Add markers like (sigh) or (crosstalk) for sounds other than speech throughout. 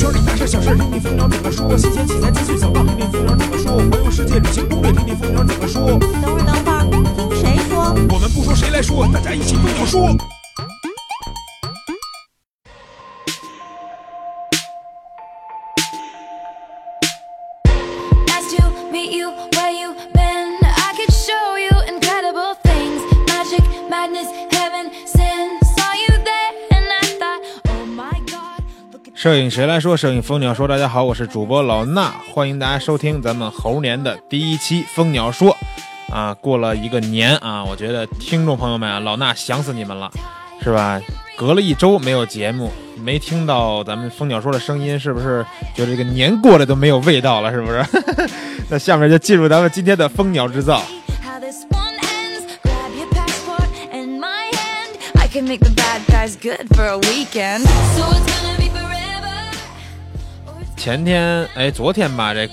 圈里大事小事，听听蜂鸟怎么说。新鲜题材资讯小报，听听蜂鸟怎么说。环游世界旅行攻略，听听蜂鸟怎么说。等会儿，等会儿，听谁说？我们不说谁来说，大家一起蜂鸟说。摄影谁来说？摄影蜂鸟说。大家好，我是主播老衲，欢迎大家收听咱们猴年的第一期蜂鸟说。啊，过了一个年啊，我觉得听众朋友们啊，老衲想死你们了，是吧？隔了一周没有节目，没听到咱们蜂鸟说的声音，是不是觉得这个年过了都没有味道了？是不是？(laughs) 那下面就进入咱们今天的蜂鸟制造。前天，哎，昨天吧，这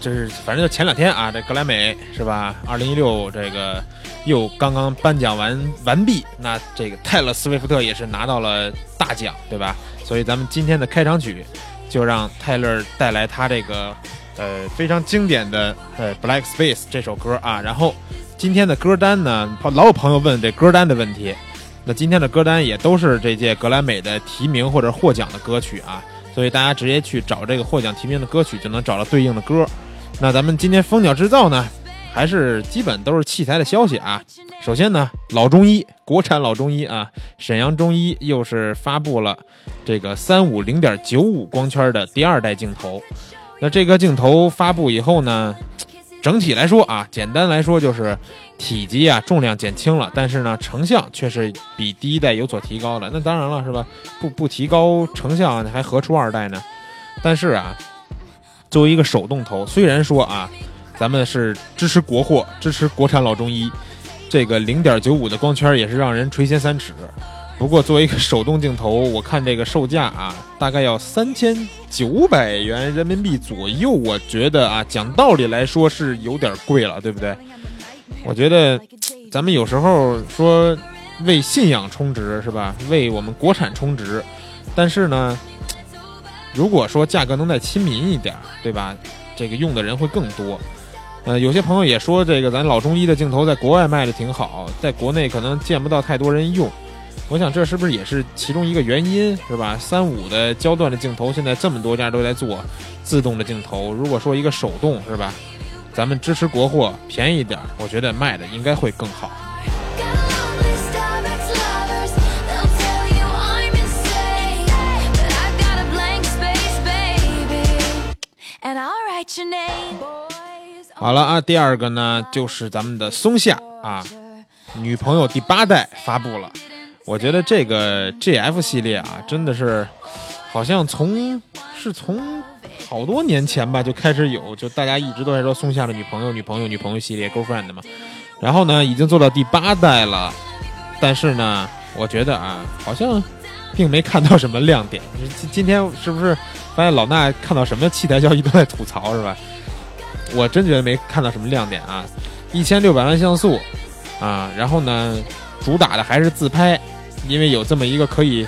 这是反正就前两天啊，这格莱美是吧？二零一六这个又刚刚颁奖完完毕，那这个泰勒·斯威夫特也是拿到了大奖，对吧？所以咱们今天的开场曲就让泰勒带来他这个呃非常经典的呃《Black Space》这首歌啊。然后今天的歌单呢，老有朋友问这歌单的问题，那今天的歌单也都是这届格莱美的提名或者获奖的歌曲啊。所以大家直接去找这个获奖提名的歌曲，就能找到对应的歌。那咱们今天蜂鸟制造呢，还是基本都是器材的消息啊。首先呢，老中医，国产老中医啊，沈阳中医又是发布了这个三五零点九五光圈的第二代镜头。那这个镜头发布以后呢，整体来说啊，简单来说就是体积啊重量减轻了，但是呢成像却是比第一代有所提高的。那当然了，是吧？不不提高成像，还何出二代呢？但是啊，作为一个手动头，虽然说啊，咱们是支持国货，支持国产老中医，这个零点九五的光圈也是让人垂涎三尺。不过作为一个手动镜头，我看这个售价啊，大概要三千九百元人民币左右。我觉得啊，讲道理来说是有点贵了，对不对？我觉得咱们有时候说为信仰充值是吧？为我们国产充值，但是呢，如果说价格能再亲民一点，对吧？这个用的人会更多。呃，有些朋友也说，这个咱老中医的镜头在国外卖的挺好，在国内可能见不到太多人用。我想这是不是也是其中一个原因，是吧？三五的焦段的镜头，现在这么多家都在做自动的镜头。如果说一个手动，是吧？咱们支持国货，便宜一点，我觉得卖的应该会更好。好了啊，第二个呢就是咱们的松下啊，女朋友第八代发布了。我觉得这个 GF 系列啊，真的是好像从是从好多年前吧就开始有，就大家一直都在说松下的女朋友、女朋友、女朋友系列 girlfriend 嘛。然后呢，已经做到第八代了，但是呢，我觉得啊，好像并没看到什么亮点。今今天是不是发现老衲看到什么器材消息都在吐槽是吧？我真觉得没看到什么亮点啊，一千六百万像素啊，然后呢，主打的还是自拍，因为有这么一个可以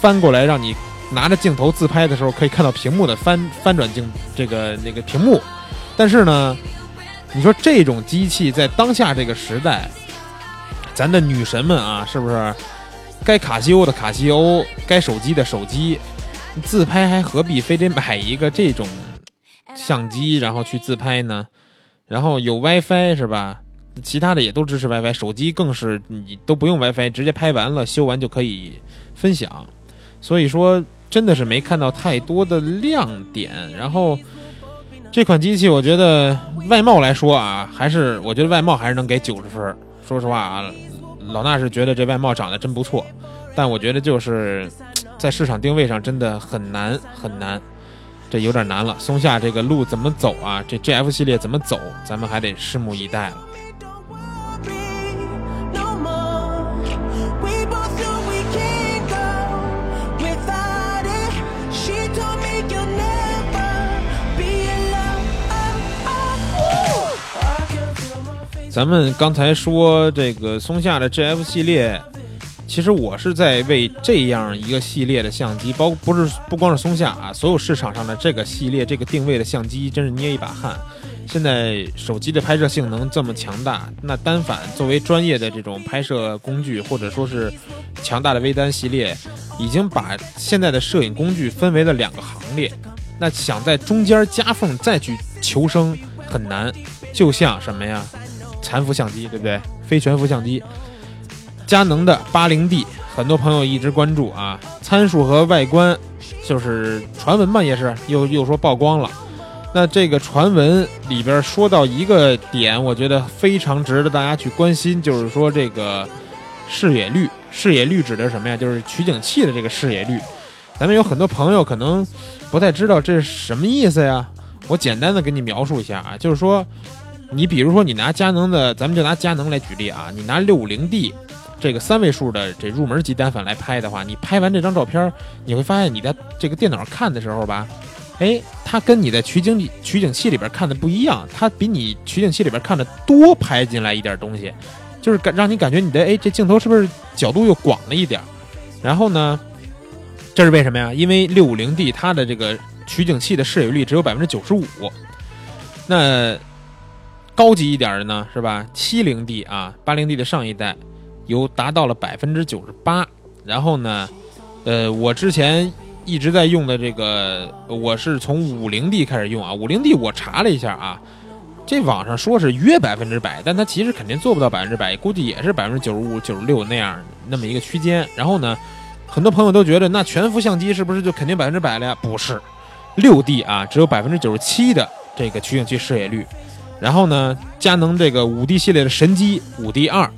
翻过来让你拿着镜头自拍的时候可以看到屏幕的翻翻转镜这个那个屏幕，但是呢，你说这种机器在当下这个时代，咱的女神们啊，是不是该卡西欧的卡西欧，该手机的手机，自拍还何必非得买一个这种？相机，然后去自拍呢，然后有 WiFi 是吧？其他的也都支持 WiFi，手机更是你都不用 WiFi，直接拍完了修完就可以分享。所以说，真的是没看到太多的亮点。然后这款机器，我觉得外貌来说啊，还是我觉得外貌还是能给九十分。说实话啊，老衲是觉得这外貌长得真不错，但我觉得就是在市场定位上真的很难很难。这有点难了，松下这个路怎么走啊？这 GF 系列怎么走？咱们还得拭目以待了。咱们刚才说这个松下的 GF 系列，其实我是在为这样一个系列的相机，包不是不光是松下啊，所有市场上的这个系列这个定位的相机，真是捏一把汗。现在手机的拍摄性能这么强大，那单反作为专业的这种拍摄工具，或者说是强大的微单系列，已经把现在的摄影工具分为了两个行列。那想在中间夹缝再去求生很难，就像什么呀，残幅相机，对不对？非全幅相机，佳能的八零 D，很多朋友一直关注啊，参数和外观就是传闻嘛，也是又又说曝光了。那这个传闻里边说到一个点，我觉得非常值得大家去关心，就是说这个视野率，视野率指的是什么呀？就是取景器的这个视野率。咱们有很多朋友可能不太知道这是什么意思呀？我简单的给你描述一下啊，就是说，你比如说你拿佳能的，咱们就拿佳能来举例啊，你拿六五零 D 这个三位数的这入门级单反来拍的话，你拍完这张照片，你会发现你在这个电脑看的时候吧，哎，它跟你在取景取景器里边看的不一样，它比你取景器里边看的多拍进来一点东西，就是感让你感觉你的哎这镜头是不是角度又广了一点？然后呢，这是为什么呀？因为六五零 D 它的这个取景器的视野率只有百分之九十五，那高级一点的呢是吧？七零 D 啊，八零 D 的上一代有达到了百分之九十八，然后呢，呃，我之前一直在用的这个，我是从五零 D 开始用啊，五零 D 我查了一下啊，这网上说是约百分之百，但它其实肯定做不到百分之百，估计也是百分之九十五、九十六那样那么一个区间。然后呢，很多朋友都觉得那全幅相机是不是就肯定百分之百了呀？不是，六 D 啊，只有百分之九十七的这个取景器视野率。然后呢，佳能这个五 D 系列的神机五 D 二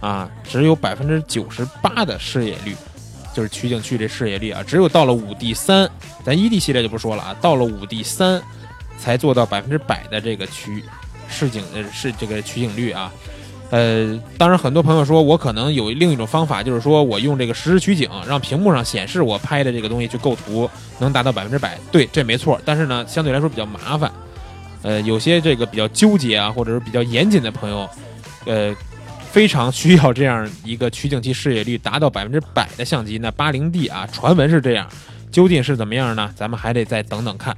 啊，只有百分之九十八的视野率，就是取景区这视野率啊，只有到了五 D 三，咱一 D 系列就不说了啊，到了五 D 三才做到百分之百的这个取视景呃是这个取景率啊。呃，当然，很多朋友说我可能有另一种方法，就是说我用这个实时取景，让屏幕上显示我拍的这个东西去构图，能达到百分之百。对，这没错。但是呢，相对来说比较麻烦。呃，有些这个比较纠结啊，或者是比较严谨的朋友，呃，非常需要这样一个取景器视野率达到百分之百的相机。那八零 D 啊，传闻是这样，究竟是怎么样呢？咱们还得再等等看。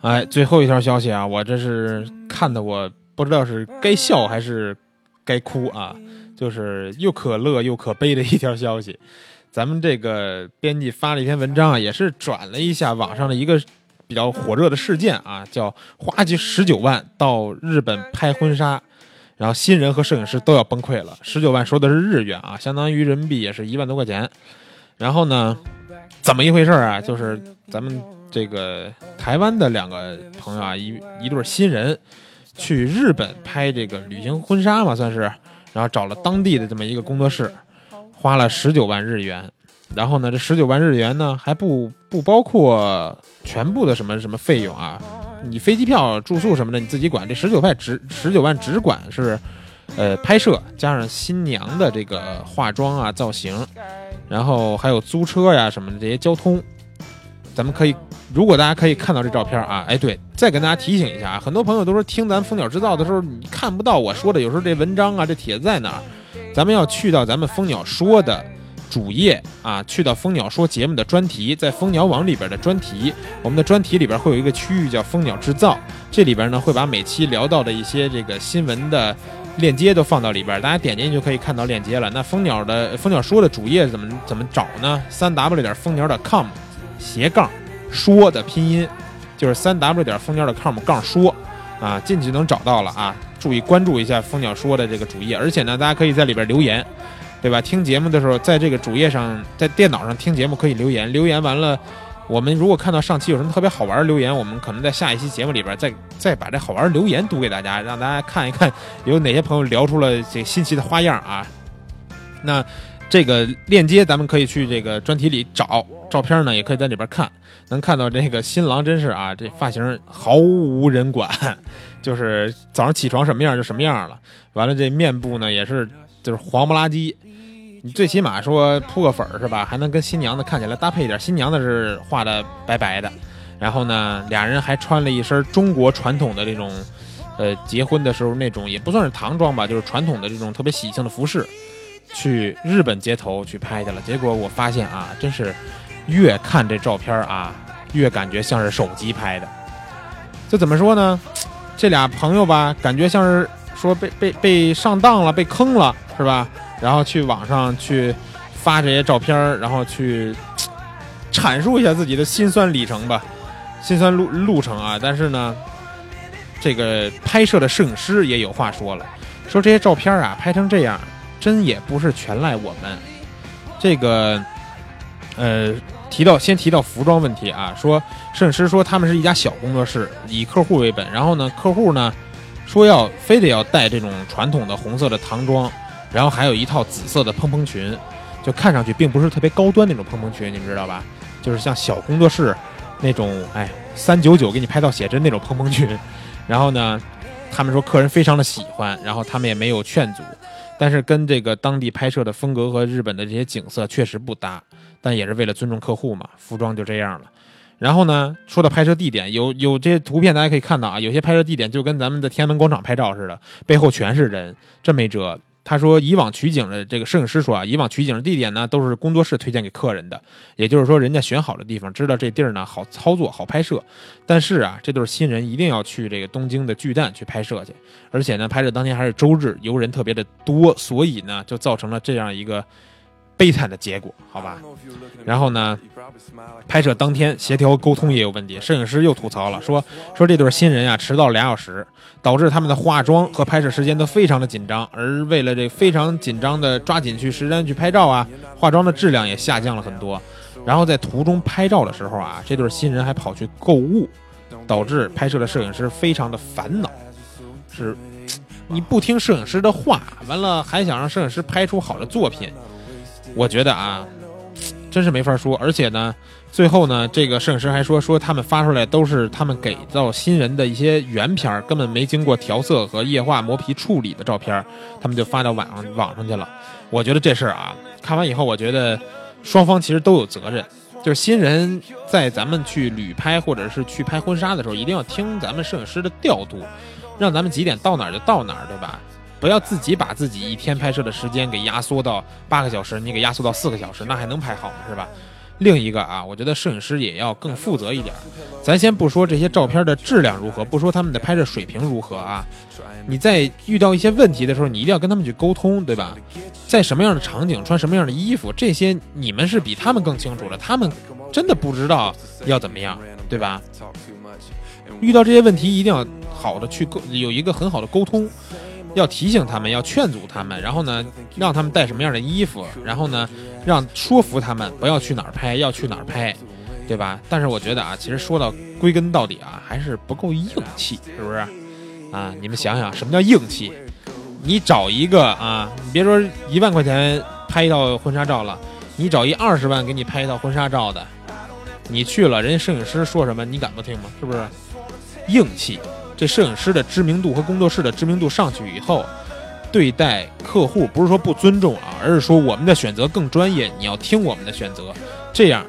哎，最后一条消息啊，我这是看的，我不知道是该笑还是该哭啊，就是又可乐又可悲的一条消息。咱们这个编辑发了一篇文章啊，也是转了一下网上的一个比较火热的事件啊，叫花去十九万到日本拍婚纱，然后新人和摄影师都要崩溃了。十九万说的是日元啊，相当于人民币也是一万多块钱。然后呢，怎么一回事啊？就是咱们这个台湾的两个朋友啊，一一对新人去日本拍这个旅行婚纱嘛，算是，然后找了当地的这么一个工作室，花了十九万日元。然后呢，这十九万日元呢还不不包括全部的什么什么费用啊，你飞机票、住宿什么的你自己管。这十九万只十九万只管是，呃，拍摄加上新娘的这个化妆啊、造型，然后还有租车呀什么的这些交通。咱们可以，如果大家可以看到这照片啊，哎，对，再跟大家提醒一下啊，很多朋友都说听咱蜂鸟制造的时候你看不到我说的，有时候这文章啊、这帖子在哪儿，咱们要去到咱们蜂鸟说的。主页啊，去到蜂鸟说节目的专题，在蜂鸟网里边的专题，我们的专题里边会有一个区域叫蜂鸟制造，这里边呢会把每期聊到的一些这个新闻的链接都放到里边，大家点进去就可以看到链接了。那蜂鸟的蜂鸟说的主页怎么怎么找呢？三 w 点蜂鸟点 com 斜杠说的拼音就是三 w 点蜂鸟点 com 杠说啊，进去能找到了啊。注意关注一下蜂鸟说的这个主页，而且呢，大家可以在里边留言。对吧？听节目的时候，在这个主页上，在电脑上听节目可以留言，留言完了，我们如果看到上期有什么特别好玩的留言，我们可能在下一期节目里边再再把这好玩的留言读给大家，让大家看一看有哪些朋友聊出了这新奇的花样啊。那这个链接咱们可以去这个专题里找照片呢，也可以在里边看，能看到这个新郎真是啊，这发型毫无人管，就是早上起床什么样就什么样了。完了，这面部呢也是就是黄不拉几。你最起码说扑个粉儿是吧，还能跟新娘子看起来搭配一点。新娘子是画的白白的，然后呢，俩人还穿了一身中国传统的这种，呃，结婚的时候那种也不算是唐装吧，就是传统的这种特别喜庆的服饰，去日本街头去拍去了。结果我发现啊，真是越看这照片啊，越感觉像是手机拍的。这怎么说呢？这俩朋友吧，感觉像是说被被被上当了，被坑了，是吧？然后去网上去发这些照片，然后去阐述一下自己的辛酸里程吧，辛酸路路程啊。但是呢，这个拍摄的摄影师也有话说了，说这些照片啊拍成这样，真也不是全赖我们。这个，呃，提到先提到服装问题啊，说摄影师说他们是一家小工作室，以客户为本，然后呢，客户呢说要非得要带这种传统的红色的唐装。然后还有一套紫色的蓬蓬裙，就看上去并不是特别高端那种蓬蓬裙，你们知道吧？就是像小工作室那种，哎，三九九给你拍到写真那种蓬蓬裙。然后呢，他们说客人非常的喜欢，然后他们也没有劝阻，但是跟这个当地拍摄的风格和日本的这些景色确实不搭，但也是为了尊重客户嘛，服装就这样了。然后呢，说到拍摄地点，有有这些图片大家可以看到啊，有些拍摄地点就跟咱们的天安门广场拍照似的，背后全是人，真没辙。他说，以往取景的这个摄影师说啊，以往取景的地点呢都是工作室推荐给客人的，也就是说，人家选好的地方，知道这地儿呢好操作、好拍摄。但是啊，这对新人一定要去这个东京的巨蛋去拍摄去，而且呢，拍摄当天还是周日，游人特别的多，所以呢，就造成了这样一个悲惨的结果，好吧？然后呢，拍摄当天协调沟通也有问题，摄影师又吐槽了，说说这对新人啊迟到了俩小时，导致他们的化妆和拍摄时间都非常的紧张，而为了这非常紧张的抓紧去时间去拍照啊，化妆的质量也下降了很多。然后在途中拍照的时候啊，这对新人还跑去购物，导致拍摄的摄影师非常的烦恼，是你不听摄影师的话，完了还想让摄影师拍出好的作品，我觉得啊。真是没法说，而且呢，最后呢，这个摄影师还说说他们发出来都是他们给到新人的一些原片，根本没经过调色和液化磨皮处理的照片，他们就发到网上网上去了。我觉得这事儿啊，看完以后，我觉得双方其实都有责任。就是新人在咱们去旅拍或者是去拍婚纱的时候，一定要听咱们摄影师的调度，让咱们几点到哪儿就到哪儿，对吧？不要自己把自己一天拍摄的时间给压缩到八个小时，你给压缩到四个小时，那还能拍好吗？是吧？另一个啊，我觉得摄影师也要更负责一点。咱先不说这些照片的质量如何，不说他们的拍摄水平如何啊，你在遇到一些问题的时候，你一定要跟他们去沟通，对吧？在什么样的场景穿什么样的衣服，这些你们是比他们更清楚的，他们真的不知道要怎么样，对吧？遇到这些问题，一定要好的去沟，有一个很好的沟通。要提醒他们，要劝阻他们，然后呢，让他们带什么样的衣服，然后呢，让说服他们不要去哪儿拍，要去哪儿拍，对吧？但是我觉得啊，其实说到归根到底啊，还是不够硬气，是不是？啊，你们想想，什么叫硬气？你找一个啊，你别说一万块钱拍一套婚纱照了，你找一二十万给你拍一套婚纱照的，你去了，人家摄影师说什么，你敢不听吗？是不是？硬气。这摄影师的知名度和工作室的知名度上去以后，对待客户不是说不尊重啊，而是说我们的选择更专业，你要听我们的选择，这样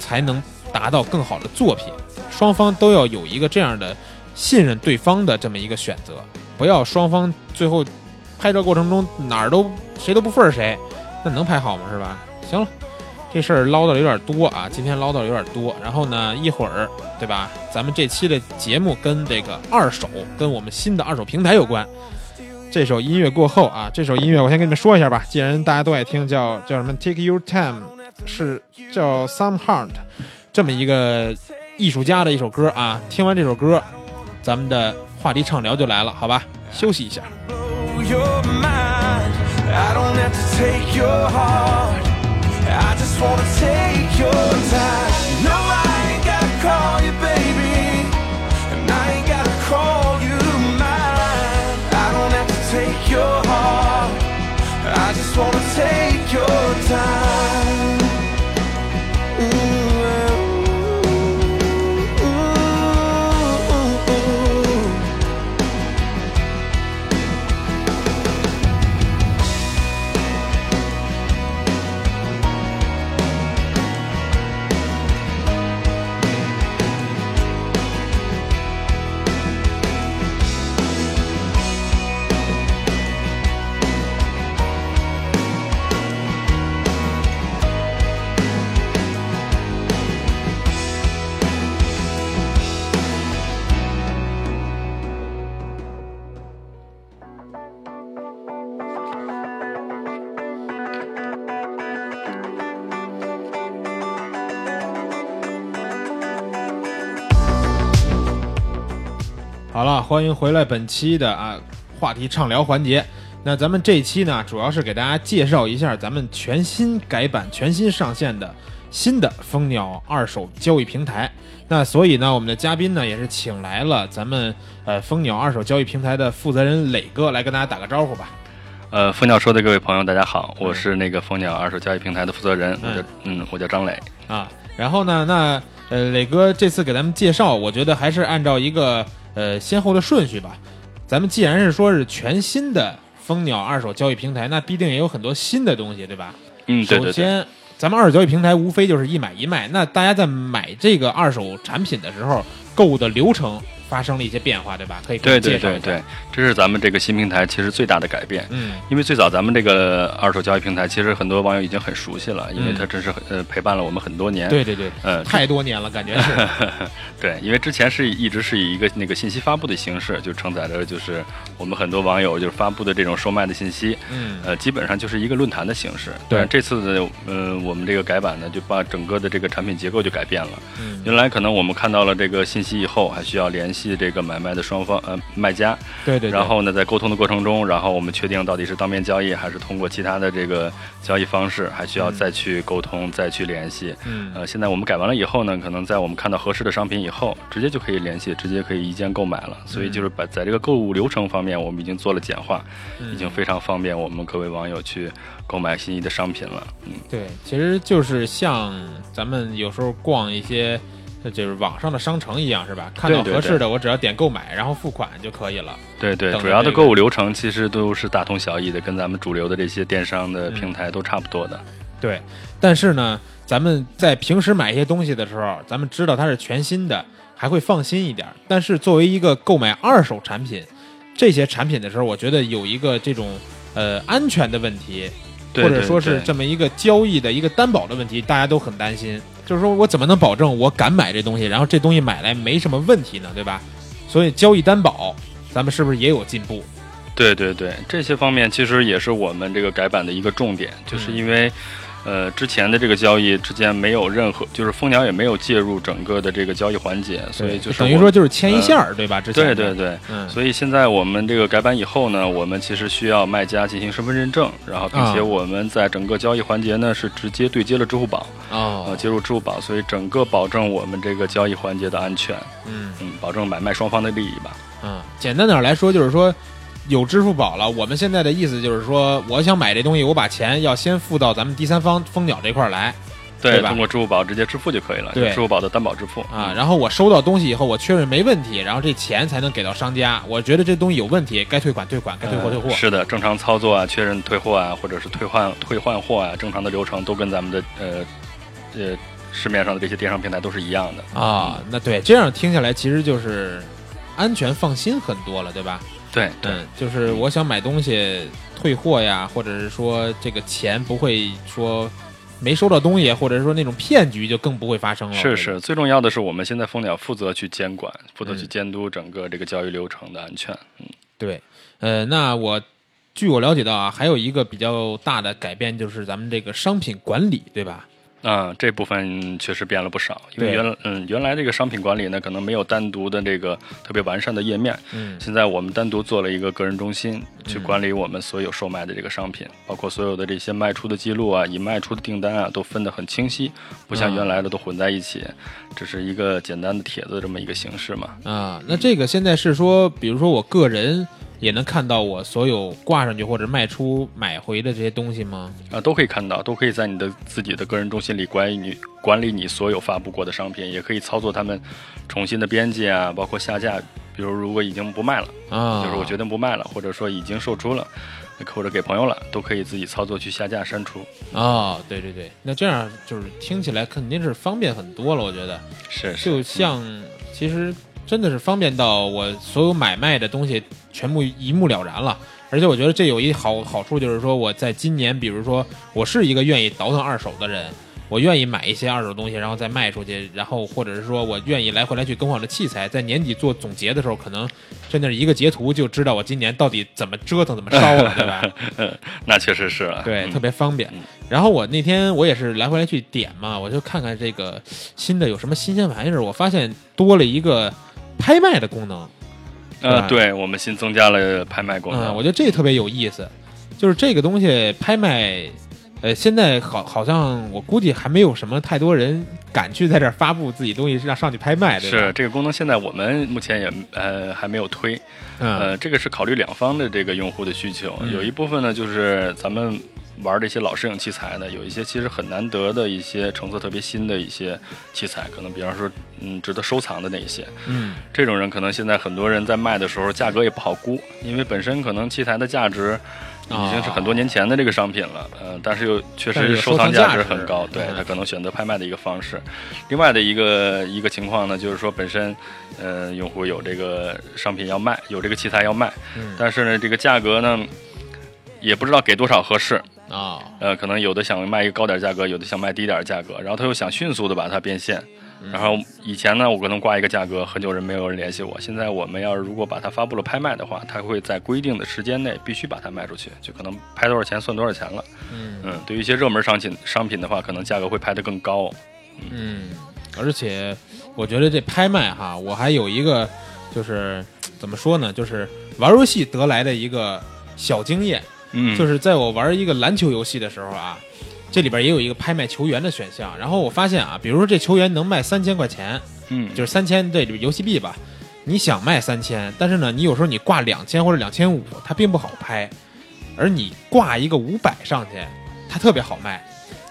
才能达到更好的作品。双方都要有一个这样的信任对方的这么一个选择，不要双方最后拍照过程中哪儿都谁都不忿谁，那能拍好吗？是吧？行了。这事儿唠叨的有点多啊，今天唠叨的有点多。然后呢，一会儿，对吧？咱们这期的节目跟这个二手，跟我们新的二手平台有关。这首音乐过后啊，这首音乐我先跟你们说一下吧。既然大家都爱听，叫叫什么？Take Your Time，是叫 Some Heart，这么一个艺术家的一首歌啊。听完这首歌，咱们的话题畅聊就来了，好吧？休息一下。I don't have to take your heart. I just wanna take your time. No, I ain't gotta call you baby, and I ain't gotta call you mine. I don't have to take your heart. I just wanna take your time. 好了，欢迎回来本期的啊话题畅聊环节。那咱们这一期呢，主要是给大家介绍一下咱们全新改版、全新上线的新的蜂鸟二手交易平台。那所以呢，我们的嘉宾呢也是请来了咱们呃蜂鸟二手交易平台的负责人磊哥来跟大家打个招呼吧。呃，蜂鸟说的各位朋友，大家好，我是那个蜂鸟二手交易平台的负责人，我叫嗯，我叫张磊。啊，然后呢，那呃，磊哥这次给咱们介绍，我觉得还是按照一个呃先后的顺序吧。咱们既然是说是全新的蜂鸟二手交易平台，那必定也有很多新的东西，对吧？嗯，对对对，首先，咱们二手交易平台无非就是一买一卖，那大家在买这个二手产品的时候，购物的流程发生了一些变化，对吧？可以对对。对对，这是咱们这个新平台其实最大的改变。嗯因为最早咱们这个二手交易平台，其实很多网友已经很熟悉了，因为嗯它真是很呃陪伴了我们很多年。对对对，呃，太多年了，感觉是。(laughs) 对，因为之前是一直是以一个那个信息发布的形式，就承载着就是我们很多网友就是发布的这种售卖的信息，嗯呃，基本上就是一个论坛的形式。对但这次的呃我们这个改版呢，就把整个的这个产品结构就改变了。嗯原来可能我们看到了这个信息以后，还需要联系这个买卖的双方呃卖家，对对对。然后呢，在沟通的过程中，然后我们确定到底是当面交易还是通过其他的这个交易方式，还需要再去沟通、再去联系。嗯呃，现在我们改完了以后呢，可能在我们看到合适的商品以后，直接就可以联系，直接可以一键购买了。所以就是把在这个购物流程方面，我们已经做了简化，已经非常方便我们各位网友去购买心仪的商品了。嗯，对，其实就是像咱们有时候逛一些，呃就是网上的商城一样，是吧？看到合适的，我只要点购买，然后付款就可以了。对对，等主要的购物流程其实都是大同小异的，跟咱们主流的这些电商的平台都差不多的。对，但是呢，咱们在平时买一些东西的时候，咱们知道它是全新的，还会放心一点儿。但是作为一个购买二手产品，这些产品的时候，我觉得有一个这种呃安全的问题，或者说是这么一个交易的一个担保的问题，大家都很担心。就是说我怎么能保证我敢买这东西，然后这东西买来没什么问题呢？对吧？所以交易担保，咱们是不是也有进步？对对对，这些方面其实也是我们这个改版的一个重点，就是因为，呃，之前的这个交易之间没有任何，就是蜂鸟也没有介入整个的这个交易环节，所以就是等于说就是牵一线儿，对吧？之前对对对，嗯，所以现在我们这个改版以后呢，我们其实需要卖家进行身份认证，然后并且啊我们在整个交易环节呢是直接对接了支付宝，啊，哦，接入支付宝，所以整个保证我们这个交易环节的安全，嗯嗯，保证买卖双方的利益吧。嗯，简单点来说就是说。有支付宝了，我们现在的意思就是说，我想买这东西，我把钱要先付到咱们第三方蜂鸟这块儿来对，对吧通过支付宝直接支付就可以了，对支付宝的担保支付啊，然后我收到东西以后，我确认没问题，然后这钱才能给到商家。我觉得这东西有问题，该退款退款，该退货退货。呃是的，正常操作啊，确认退货啊，或者是退换退换货啊，正常的流程都跟咱们的呃呃市面上的这些电商平台都是一样的。啊，那对，这样听下来其实就是安全放心很多了，对吧？对对嗯，就是我想买东西退货呀，或者是说这个钱不会说没收到东西，或者是说那种骗局就更不会发生了。是是，最重要的是我们现在蜂鸟负责去监管，负责去嗯监督整个这个交易流程的安全。嗯，对，呃，那我据我了解到啊，还有一个比较大的改变就是咱们这个商品管理，对吧？啊，这部分确实变了不少，因为原嗯原来这个商品管理呢，可能没有单独的这个特别完善的页面，嗯。现在我们单独做了一个个人中心，去嗯。管理我们所有售卖的这个商品，包括所有的这些卖出的记录啊，已卖出的订单啊，都分得很清晰，不像啊。原来的都混在一起，只是一个简单的帖子这么一个形式嘛。啊，那这个现在是说，比如说我个人也能看到我所有挂上去或者卖出买回的这些东西吗？啊，都可以看到，都可以在你的自己的个人中心里管理你管理你所有发布过的商品，也可以操作他们重新的编辑啊，包括下架。比如如果已经不卖了，啊，就是我决定不卖了，或者说已经售出了，或者给朋友了，都可以自己操作去下架删除。哦，对对对，那这样就是听起来肯定是方便很多了，我觉得。是是，就像其实真的是方便到我所有买卖的东西全部一目了然了。而且我觉得这有一好好处，就是说我在今年，比如说我是一个愿意倒腾二手的人，我愿意买一些二手东西，然后再卖出去，然后或者是说我愿意来回来去更换我的器材，在年底做总结的时候，可能真的是一个截图就知道我今年到底怎么折腾、怎么烧了，对吧？那确实是了。对，嗯特别方便嗯。然后我那天我也是来回来去点嘛，我就看看这个新的有什么新鲜玩意儿，我发现多了一个拍卖的功能。呃，对我们新增加了拍卖功能。嗯，我觉得这个特别有意思，就是这个东西拍卖，呃，现在好好像我估计还没有什么太多人敢去在这儿发布自己东西让上去拍卖？是这个功能，现在我们目前也呃还没有推，嗯呃，这个是考虑两方的这个用户的需求，嗯有一部分呢就是咱们玩这些老摄影器材的，有一些其实很难得的一些成色特别新的一些器材，可能比方说嗯值得收藏的那一些，嗯这种人可能现在很多人在卖的时候价格也不好估，因为本身可能器材的价值。已经是很多年前的这个商品了，呃，但是又确实收藏价值值很高，对嗯他可能选择拍卖的一个方式。另外的一个一个情况呢，就是说本身，呃，用户有这个商品要卖，有这个器材要卖，嗯但是呢，这个价格呢，也不知道给多少合适，啊呃，可能有的想卖一个高点价格，有的想卖低点价格，然后他又想迅速的把它变现。然后以前呢，我可能挂一个价格，很久人没有人联系我。现在我们要是如果把它发布了拍卖的话，它会在规定的时间内必须把它卖出去，就可能拍多少钱算多少钱了。嗯嗯，对于一些热门商品商品的话，可能价格会拍得更高。嗯，而且我觉得这拍卖哈，我还有一个就是怎么说呢，就是玩游戏得来的一个小经验，嗯，就是在我玩一个篮球游戏的时候啊，这里边也有一个拍卖球员的选项。然后我发现啊，比如说这球员能卖三千块钱，嗯，就是三千这里边游戏币吧，你想卖三千，但是呢，你有时候你挂两千或者两千五，它并不好拍，而你挂一个五百上去，它特别好卖。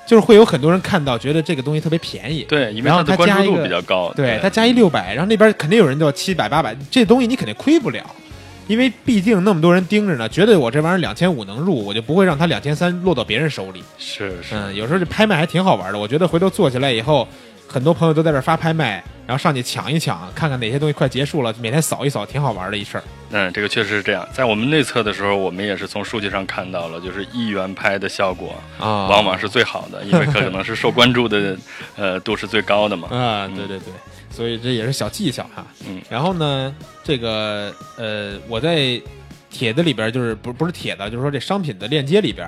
就是会有很多人看到，觉得这个东西特别便宜，对，然后它的关注度它加一个比较高。对，它加一六百，然后那边肯定有人就要七百八百，这东西你肯定亏不了，因为毕竟那么多人盯着呢，觉得我这玩意儿两千五能入，我就不会让它两千三落到别人手里。是是，嗯，有时候这拍卖还挺好玩的，我觉得回头做起来以后，很多朋友都在这发拍卖，然后上去抢一抢，看看哪些东西快结束了，每天扫一扫，挺好玩的一事儿。嗯，这个确实是这样。在我们内测的时候，我们也是从数据上看到了，就是一元拍的效果啊往往是最好的，因为可能是受关注的呃度是最高的嘛。(laughs) 啊，对对对，所以这也是小技巧哈。嗯，然后呢，这个呃，我在帖子里边就是不不是帖子，就是说这商品的链接里边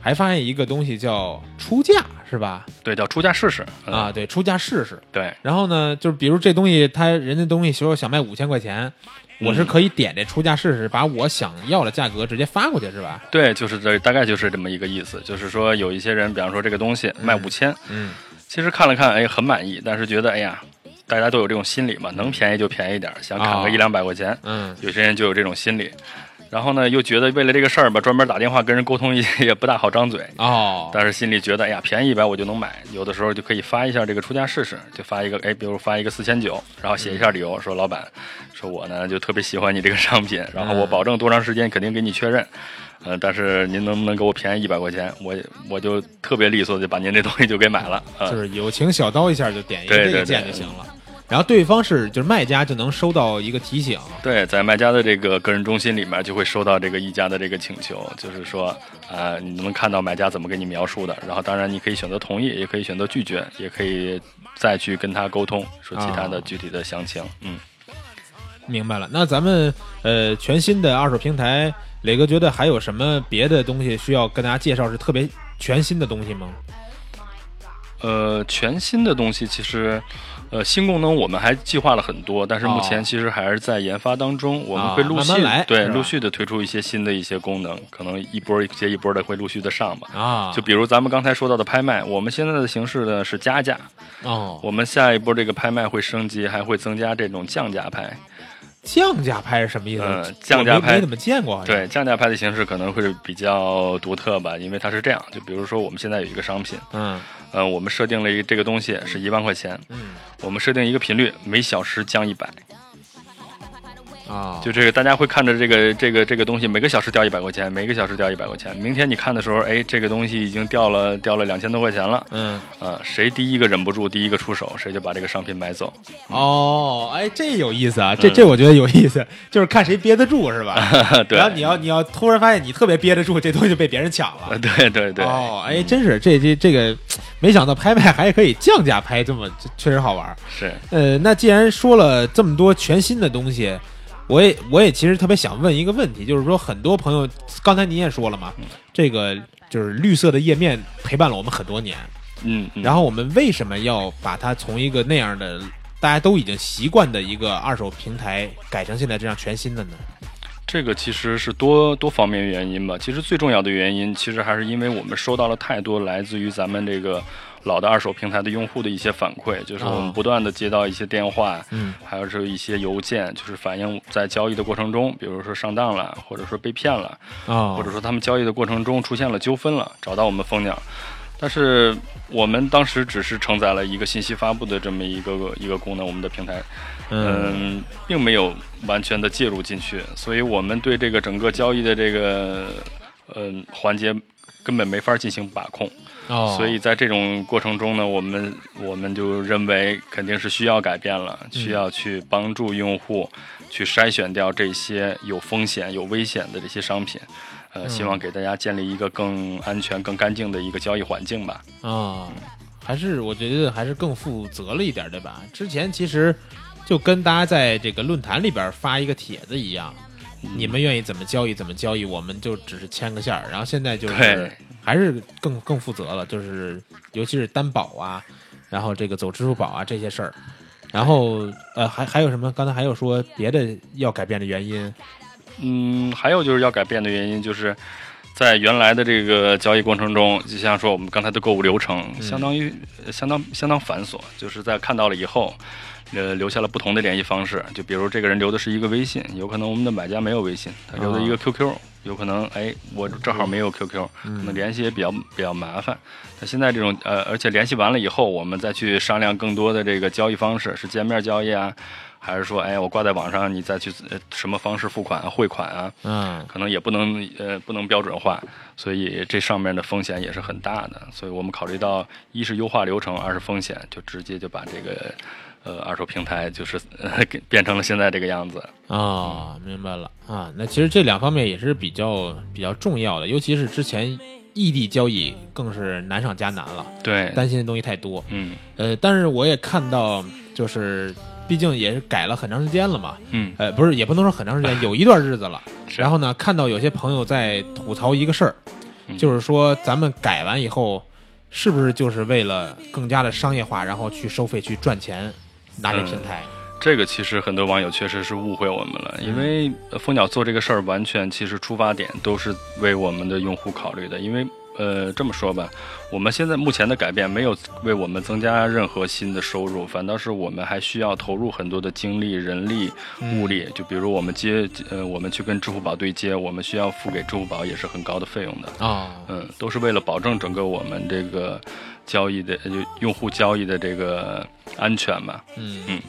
还发现一个东西叫出价，是吧？对，叫出价试试嗯啊，，对，出价试试。对，然后呢，就是比如这东西，他人家东西说想卖五千块钱，我是可以点这出价试试，把我想要的价格直接发过去，是吧？对，就是这大概就是这么一个意思，就是说有一些人，比方说这个东西卖五千，嗯其实看了看，哎，很满意，但是觉得哎呀，大家都有这种心理嘛，能便宜就便宜点儿，想砍啊。个一两百块钱，嗯。有些人就有这种心理。然后呢，又觉得为了这个事儿吧，专门打电话跟人沟通也 (laughs) 也不大好张嘴，哦，但是心里觉得，哎呀，便宜一百我就能买，有的时候就可以发一下这个出价试试，就发一个，哎，比如发一个四千九，然后写一下理由，说老板，说我呢就特别喜欢你这个商品，然后我保证多长时间肯定给你确认，呃，但是您能不能给我便宜一百块钱？我我就特别利索的就把您这东西就给买了，啊、就是友情小刀一下就点一个这个键就行了。然后对方是就是卖家就能收到一个提醒，对，在卖家的这个个人中心里面，就会收到这个议价的这个请求，就是说，啊、你能看到买家怎么给你描述的，然后当然你可以选择同意，也可以选择拒绝，也可以再去跟他沟通，说其他的啊具体的详情。嗯，明白了。那咱们呃全新的二手平台，磊哥觉得还有什么别的东西需要跟大家介绍是特别全新的东西吗？呃，全新的东西其实，呃，新功能我们还计划了很多，但是目哦前其实还是在研发当中，我们啊会陆续、来对陆续的推出一些新的一些功能，可能一波接一波的会陆续的上吧。啊，就比如咱们刚才说到的拍卖，我们现在的形式呢是加价，哦，我们下一波这个拍卖会升级，还会增加这种降价拍。降价拍是什么意思？嗯降价拍没没怎么见过，对，降价拍的形式可能会比较独特吧，因为它是这样，就比如说我们现在有一个商品，嗯呃，我们设定了一个这个东西是一万块钱，嗯。我们设定一个频率，每小时降一百，啊，就这个大家会看着这个这个这个东西每个小时掉一百块钱，每个小时掉一百块钱。明天你看的时候，哎，这个东西已经掉了掉了两千多块钱了，嗯啊、谁第一个忍不住，第一个出手，谁就把这个商品买走。哦，哎，这有意思啊，这嗯这我觉得有意思，就是看谁憋得住是吧？(laughs) 对然后你要你要突然发现你特别憋得住，这东西就被别人抢了。呃 (laughs) 对对对，哦，哎，真是这这这个，没想到拍卖还可以降价拍，这么这确实好玩儿。是，呃，那既然说了这么多全新的东西，我也我也其实特别想问一个问题，就是说很多朋友刚才您也说了嘛，这个就是绿色的页面陪伴了我们很多年，嗯，嗯然后我们为什么要把它从一个那样的大家都已经习惯的一个二手平台，改成现在这样全新的呢？这个其实是多多方面原因吧。其实最重要的原因，其实还是因为我们收到了太多来自于咱们这个老的二手平台的用户的一些反馈，就是我们哦不断的接到一些电话，嗯，还有是一些邮件，就是反映在交易的过程中，比如说上当了，或者说被骗了，啊，或者说他们交易的过程中出现了纠纷了，找到我们蜂鸟。但是我们当时只是承载了一个信息发布的这么一个一个功能，我们的平台，嗯。嗯，并没有完全的介入进去，所以我们对这个整个交易的这个嗯环节根本没法进行把控。哦，所以在这种过程中呢，我们我们就认为肯定是需要改变了，需要去帮助用户去筛选掉这些有风险、有危险的这些商品。呃，希望给大家建立一个更安全、更干净的一个交易环境吧。啊，还是我觉得还是更负责了一点，对吧？之前其实就跟大家在这个论坛里边发一个帖子一样，你们愿意怎么交易怎么交易，我们就只是牵个线儿。然后现在就是还是更更负责了，就是尤其是担保啊，然后这个走支付宝啊这些事儿。然后呃，还还有什么？刚才还有说别的要改变的原因嗯，还有就是要改变的原因，就是在原来的这个交易过程中，就像说我们刚才的购物流程，相当于呃相当相当繁琐，就是在看到了以后。呃，留下了不同的联系方式，就比如这个人留的是一个微信，有可能我们的买家没有微信，他留的一个 QQ，、有可能哎，我正好没有 QQ，、可能联系也比较比较麻烦。那现在这种呃，而且联系完了以后，我们再去商量更多的这个交易方式，是见面交易啊，还是说哎，我挂在网上，你再去呃什么方式付款啊、汇款啊，嗯可能也不能呃不能标准化，所以这上面的风险也是很大的。所以我们考虑到一是优化流程，二是风险，就直接就把这个呃二手平台就是 (laughs) 变成了现在这个样子。啊，明白了啊。那其实这两方面也是比较比较重要的，尤其是之前异地交易更是难上加难了，对，担心的东西太多。嗯呃，但是我也看到，就是毕竟也是改了很长时间了嘛，嗯呃，不是也不能说很长时间，(laughs) 有一段日子了。然后呢，看到有些朋友在吐槽一个事儿，嗯就是说咱们改完以后，是不是就是为了更加的商业化，然后去收费去赚钱，拿这平台？这个其实很多网友确实是误会我们了，因为呃蜂鸟做这个事儿完全其实出发点都是为我们的用户考虑的，因为呃这么说吧，我们现在目前的改变没有为我们增加任何新的收入，反倒是我们还需要投入很多的精力、人力、物力，就比如我们接呃我们去跟支付宝对接，我们需要付给支付宝也是很高的费用的。啊，嗯，都是为了保证整个我们这个交易的呃就用户交易的这个安全嘛。嗯嗯，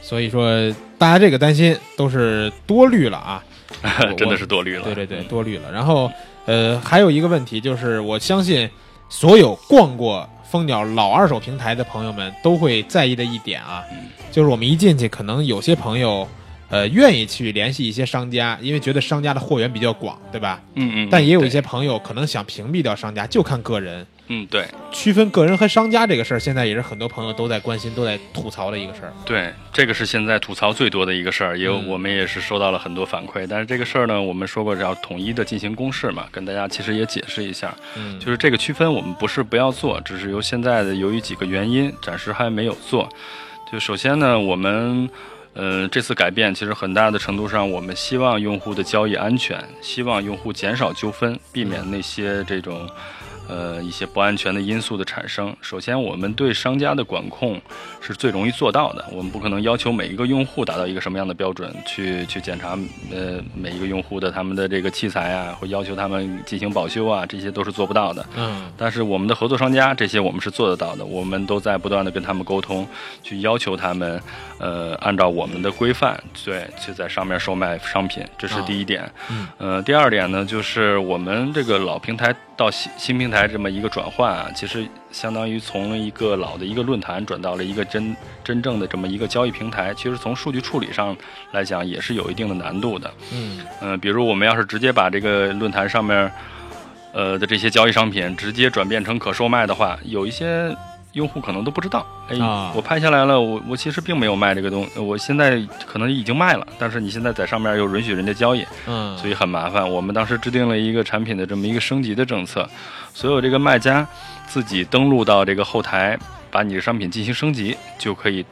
所以说大家这个担心都是多虑了啊。(laughs) 真的是多虑了。对对对，嗯多虑了。然后，呃，还有一个问题就是，我相信所有逛过蜂鸟老二手平台的朋友们都会在意的一点啊，嗯就是我们一进去，可能有些朋友，呃，愿意去联系一些商家，因为觉得商家的货源比较广，对吧？嗯嗯，但也有一些朋友可能想屏蔽掉商家，就看个人。嗯对区分个人和商家这个事儿，现在也是很多朋友都在关心、都在吐槽的一个事儿。对，这个是现在吐槽最多的一个事儿，也有嗯我们也是收到了很多反馈。但是这个事儿呢，我们说过要统一的进行公示嘛，跟大家其实也解释一下，嗯就是这个区分我们不是不要做，只是由现在的由于几个原因暂时还没有做。就首先呢，我们。呃，这次改变其实很大的程度上，我们希望用户的交易安全，希望用户减少纠纷，避免那些这种，呃，一些不安全的因素的产生。首先，我们对商家的管控是最容易做到的，我们不可能要求每一个用户达到一个什么样的标准去去检查，呃，每一个用户的他们的这个器材啊，或要求他们进行保修啊，这些都是做不到的。嗯但是我们的合作商家这些我们是做得到的，我们都在不断的跟他们沟通，去要求他们，呃，按照我们的规范，对，去在上面售卖商品，这是第一点。嗯呃，第二点呢，就是我们这个老平台到新新平台这么一个转换啊，其实相当于从一个老的一个论坛转到了一个真真正的这么一个交易平台，其实从数据处理上来讲也是有一定的难度的。嗯嗯、比如我们要是直接把这个论坛上面，呃的这些交易商品直接转变成可售卖的话，有一些用户可能都不知道。哎，啊我拍下来了，我我其实并没有卖这个东，我现在可能已经卖了，但是你现在在上面又允许人家交易，嗯，所以很麻烦。我们当时制定了一个产品的这么一个升级的政策，所有这个卖家自己登录到这个后台，把你的商品进行升级，就可以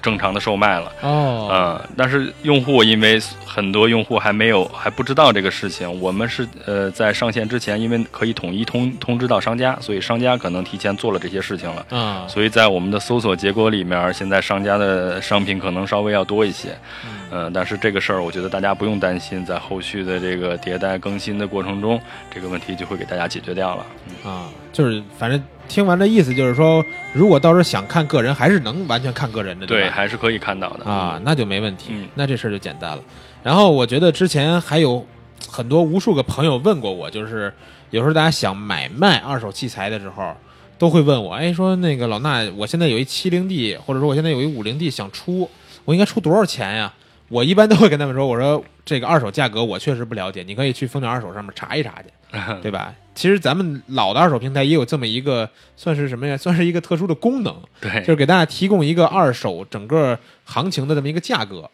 正常的售卖了。哦，嗯，但是用户因为很多用户还没有还不知道这个事情，我们是呃在上线之前，因为可以统一通通知到商家，所以商家可能提前做了这些事情了。嗯，所以在我们的搜索结果里面，现在商家的商品可能稍微要多一些，嗯、但是这个事儿我觉得大家不用担心，在后续的这个迭代更新的过程中，这个问题就会给大家解决掉了。嗯啊，就是反正听完这意思就是说，如果到时候想看个人，还是能完全看个人的，对，吧？还是可以看到的啊，，那就没问题，嗯那这事儿就简单了。然后我觉得之前还有很多无数个朋友问过我，就是有时候大家想买卖二手器材的时候，都会问我，哎，说那个老衲，我现在有一七零 D，或者说我现在有一五零 D 想出，我应该出多少钱呀？我一般都会跟他们说，我说这个二手价格我确实不了解，你可以去蜂鸟二手上面查一查去，(laughs) 对吧？其实咱们老的二手平台也有这么一个，算是什么呀？算是一个特殊的功能，对，就是给大家提供一个二手整个行情的这么一个价格。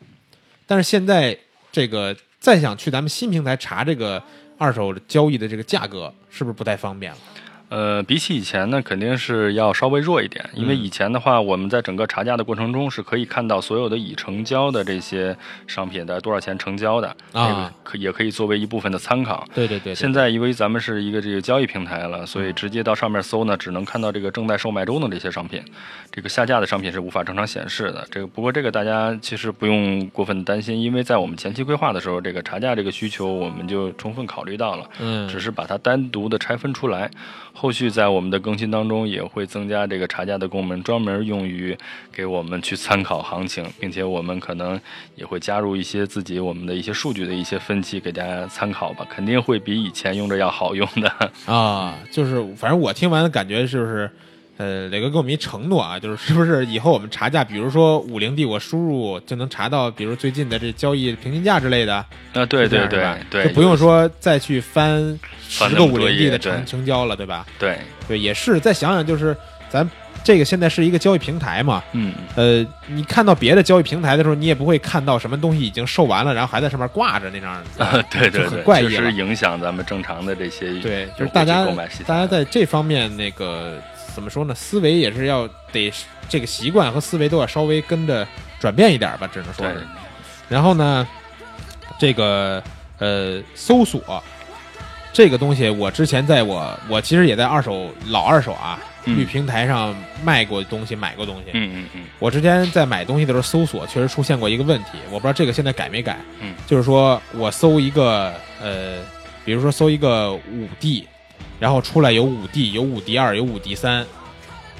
但是现在这个再想去咱们新平台查这个二手交易的这个价格，是不是不太方便了？呃，比起以前呢，肯定是要稍微弱一点，因为嗯以前的话，我们在整个查价的过程中是可以看到所有的已成交的这些商品的多少钱成交的，啊这个可也可以作为一部分的参考。对对对现在因为咱们是一个这个交易平台了，所以直接到上面搜呢，只能看到这个正在售卖中的这些商品，这个下架的商品是无法正常显示的。这个不过这个大家其实不用过分的担心，因为在我们前期规划的时候，这个查价这个需求我们就充分考虑到了。嗯，只是把它单独的拆分出来。后续在我们的更新当中也会增加这个查价的功能，专门用于给我们去参考行情，并且我们可能也会加入一些自己我们的一些数据的一些分析给大家参考吧，肯定会比以前用着要好用的。啊，就是反正我听完的感觉就是，呃，磊哥给我们一承诺啊，就是是不是以后我们查价，比如说五零 D 我输入就能查到，比如最近的这交易平均价之类的，啊，对对对对，就不用说再去翻翻十个五零 D 的成成交了，对吧？对，对，也是。再想想，就是咱这个现在是一个交易平台嘛，嗯，呃，你看到别的交易平台的时候，你也不会看到什么东西已经售完了，然后还在上面挂着那张，啊，对对怪异了实影响咱们正常的这些对，就是大家大家在这方面那个怎么说呢？思维也是要得这个习惯和思维都要稍微跟着转变一点吧，只能说是。然后呢，这个呃搜索这个东西，我之前在我我其实也在二手老二手啊嗯绿平台上卖过东西，买过东西。嗯嗯嗯我之前在买东西的时候搜索，确实出现过一个问题，我不知道这个现在改没改。嗯，就是说我搜一个呃，比如说搜一个五 D，然后出来有五 D，有五 D 二，有五 D 三，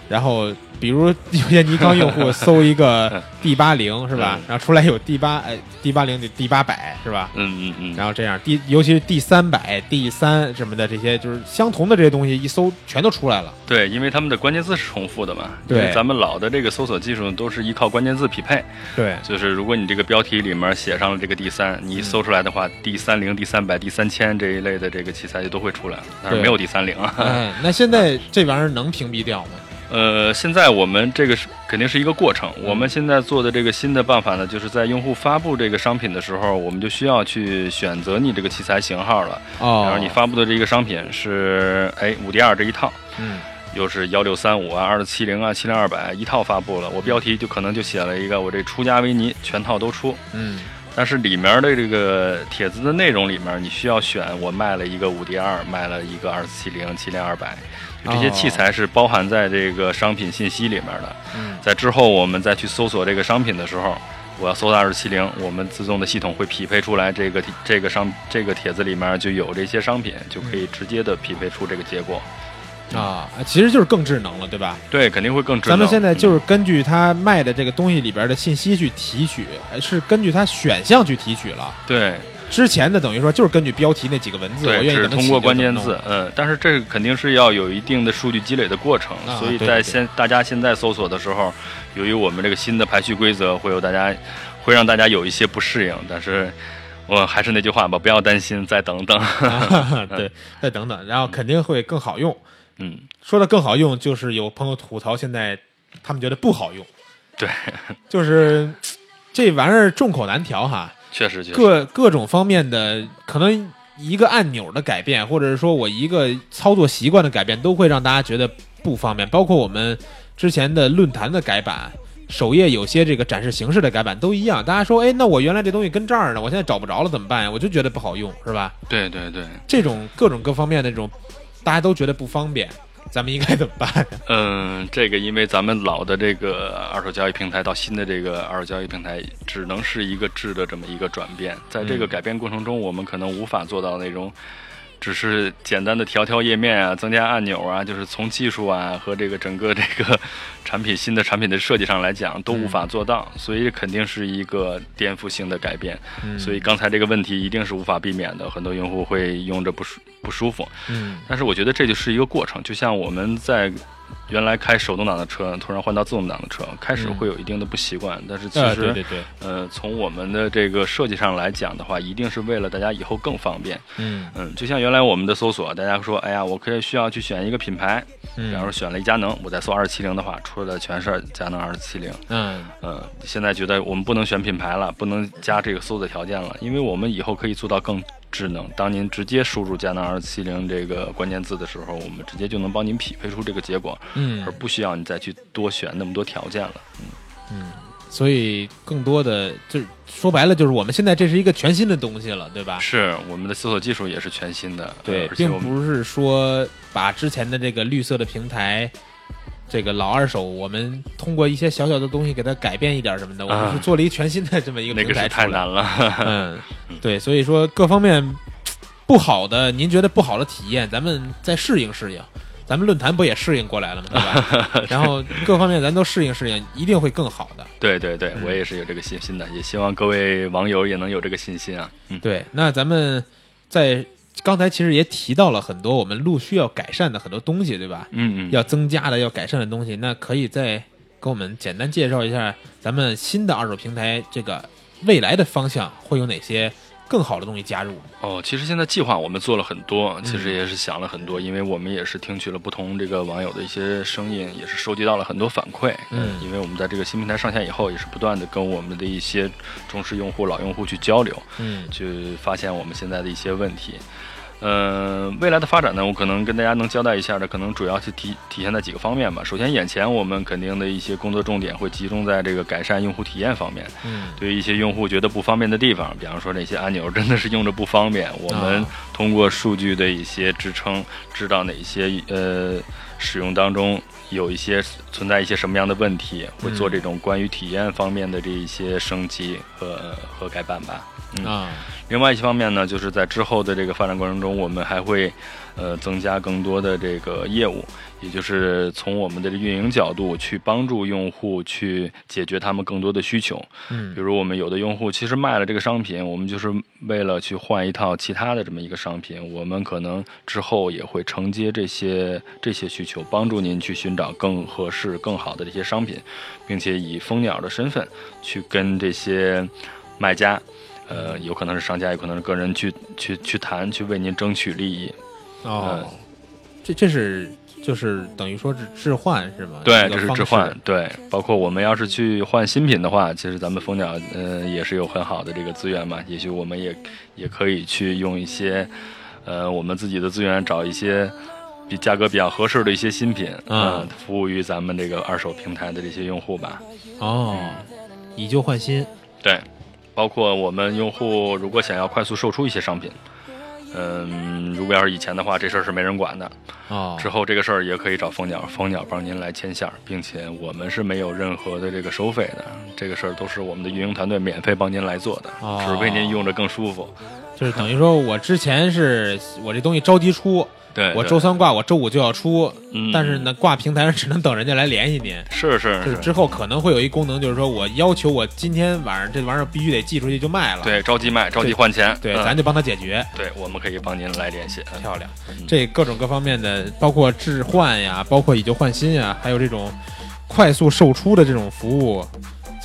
然后比如有些尼康用户搜一个 (laughs) D 八零是吧嗯？然后出来有 D 八呃 D 八零、D 八百是吧？嗯嗯嗯，然后这样 D 尤其是 D 三百、D 三什么的这些就是相同的这些东西一搜全都出来了。对，因为他们的关键字是重复的嘛。对咱们老的这个搜索技术都是依靠关键字匹配，对就是如果你这个标题里面写上了这个 D 三，你搜出来的话，，D 三零、D 三百、D 三千这一类的这个器材就都会出来了，但是没有 D 三零啊。(laughs) 哎，那现在这玩意儿能屏蔽掉吗？呃，现在我们这个是肯定是一个过程。我们现在做的这个新的办法呢，就是在用户发布这个商品的时候，我们就需要去选择你这个器材型号了。哦，然后你发布的这个商品是哎五 D 二这一套，嗯。又是幺六三五啊、二四七零啊、七零二百一套发布了，我标题就可能就写了一个我这出家维尼全套都出，嗯。但是里面的这个帖子的内容里面，你需要选我卖了一个五 D 二，卖了一个二四七零、七零二百，就这些哦器材是包含在这个商品信息里面的。嗯在之后我们再去搜索这个商品的时候。我要搜到二七零，我们自动的系统会匹配出来这个这个商这个帖子里面就有这些商品，就可以直接的匹配出这个结果。啊，其实就是更智能了，对吧？对，肯定会更智能。咱们现在就是嗯根据他卖的这个东西里边的信息去提取，呃是根据他选项去提取了。对之前的等于说就是根据标题那几个文字，我对，愿意怎么只是通过关键字，嗯，但是这个肯定是要有一定的数据积累的过程，啊所以在现大家现在搜索的时候，由于我们这个新的排序规则，会有大家会让大家有一些不适应，但是我还是那句话吧，不要担心，再等等。(laughs) 对，再等等，然后肯定会更好用。嗯，说的更好用，就是有朋友吐槽现在他们觉得不好用，对，就是这玩意儿众口难调哈。确实确实，各各种方面的可能一个按钮的改变，或者是说我一个操作习惯的改变，都会让大家觉得不方便。包括我们之前的论坛的改版，首页有些这个展示形式的改版都一样。大家说，哎，那我原来这东西跟这儿呢，我现在找不着了，怎么办呀？我就觉得不好用，是吧？对对对，这种各种各方面的这种，大家都觉得不方便，咱们应该怎么办呀？嗯，这个因为咱们老的这个二手交易平台到新的这个二手交易平台，只能是一个质的这么一个转变，在这个嗯改变过程中，我们可能无法做到那种。只是简单的调调页面啊，增加按钮啊，就是从技术啊和这个整个这个产品新的产品的设计上来讲，都无法做到，所以肯定是一个颠覆性的改变。嗯所以刚才这个问题一定是无法避免的，很多用户会用着不舒不舒服。嗯但是我觉得这就是一个过程，就像我们在原来开手动挡的车，突然换到自动挡的车，开始嗯。会有一定的不习惯，但是其呃，实、对对对，呃，从我们的这个设计上来讲的话，一定是为了大家以后更方便。嗯。嗯，就像原来我们的搜索，大家说，哎呀，我可以需要去选一个品牌，比方说嗯选了一佳能，我再搜二七零的话，出来的全是佳能二七零。嗯。嗯，现在觉得我们不能选品牌了，不能加这个搜索条件了，因为我们以后可以做到更智能。当您直接输入佳能二七零这个关键字的时候，我们直接就能帮您匹配出这个结果，嗯而，不需要你再去多选那么多条件了。嗯嗯所以更多的就是说白了，就是我们现在这是一个全新的东西了，对吧？是我们的搜索技术也是全新的，对，并我不是说把之前的这个绿色的平台，这个老二手，我们通过一些小小的东西给它改变一点什么的，我们啊是做了一个全新的这么一个 (laughs) 平台。太难了。(laughs) 嗯，对，所以说各方面不好的，您觉得不好的体验，咱们再适应适应。咱们论坛不也适应过来了吗？对吧？(laughs) 然后各方面咱都适应适应，一定会更好的。对对我也是有这个信心的，也希望各位网友也能有这个信心啊。嗯，对，那咱们在刚才其实也提到了很多我们陆续要改善的很多东西，对吧？嗯嗯，要增加的、要改善的东西，那可以再给我们简单介绍一下咱们新的二手平台这个未来的方向会有哪些更好的东西加入？哦，其实现在计划我们做了很多，其实嗯也是想了很多，因为我们也是听取了不同这个网友的一些声音，也是收集到了很多反馈。嗯因为我们在这个新平台上线以后，也是不断的跟我们的一些忠实用户、老用户去交流，嗯去发现我们现在的一些问题。嗯、未来的发展呢，我可能跟大家能交代一下的，可能主要是体体现在几个方面吧。首先，眼前我们肯定的一些工作重点会集中在这个改善用户体验方面。嗯对于一些用户觉得不方便的地方，比方说那些按钮真的是用着不方便，我们啊通过数据的一些支撑，知道哪些呃使用当中有一些存在一些什么样的问题，会做嗯这种关于体验方面的这一些升级和和改版吧。嗯，啊另外一方面呢，就是在之后的这个发展过程中，我们还会呃增加更多的这个业务，也就是从我们的运营角度去帮助用户去解决他们更多的需求。嗯比如我们有的用户其实卖了这个商品，我们就是为了去换一套其他的这么一个商品，我们可能之后也会承接这些这些需求，帮助您去寻找更合适、更好的这些商品，并且以蜂鸟的身份去跟这些卖家。呃，有可能是商家，有可能是个人去去去谈，去为您争取利益。哦嗯，这这是就是等于说是置换是吗？对，这是置换。。对，包括我们要是去换新品的话，其实咱们蜂鸟呃也是有很好的这个资源嘛，也许我们也也可以去用一些呃我们自己的资源找一些比价格比较合适的一些新品，嗯呃服务于咱们这个二手平台的这些用户吧。哦，以旧换新。对，包括我们用户如果想要快速售出一些商品。嗯，如果要是以前的话，这事儿是没人管的。哦，之后这个事儿也可以找蜂鸟，蜂鸟帮您来牵线，并且我们是没有任何的这个收费的，这个事儿都是我们的运营团队免费帮您来做的，哦只为您用着更舒服。就是等于说我之前是我这东西着急出，对，我周三挂，我周五就要出，嗯但是呢，挂平台上只能等人家来联系您。是是是之后可能会有一功能，就是说我要求我今天晚上这玩意儿必须得寄出去就卖了。对，着急卖，着急换钱，对，嗯咱就帮他解决。对，我们可以帮您来联系。嗯漂亮，这各种各方面的，包括置换呀，包括以旧换新呀，还有这种快速售出的这种服务，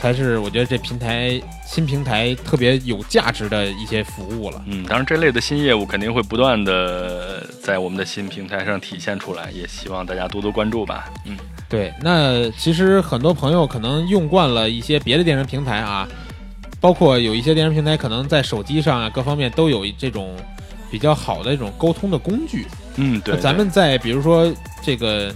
才是我觉得这平台新平台特别有价值的一些服务了。嗯，当然这类的新业务肯定会不断的在我们的新平台上体现出来，也希望大家多多关注吧。嗯，对，那其实很多朋友可能用惯了一些别的电商平台啊，包括有一些电商平台可能在手机上啊各方面都有这种比较好的这种沟通的工具。嗯，对，那咱们在比如说这个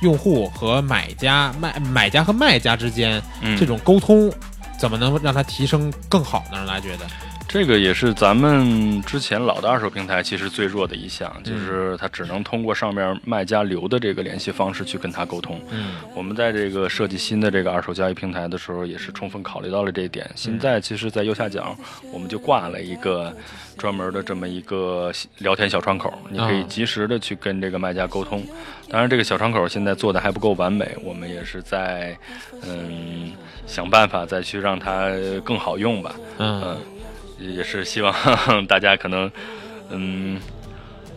用户和买家、卖买家和卖家之间嗯这种沟通，怎么能让它提升更好呢？让大家觉得，这个也是咱们之前老的二手平台其实最弱的一项，嗯就是它只能通过上面卖家留的这个联系方式去跟他沟通。嗯我们在这个设计新的这个二手交易平台的时候，也是充分考虑到了这一点。现在其实，在右下角我们就挂了一个专门的这么一个聊天小窗口，你可以啊及时的去跟这个卖家沟通。当然，这个小窗口现在做的还不够完美，我们也是在嗯想办法再去让它更好用吧。嗯嗯，，也是希望 (laughs) 大家可能嗯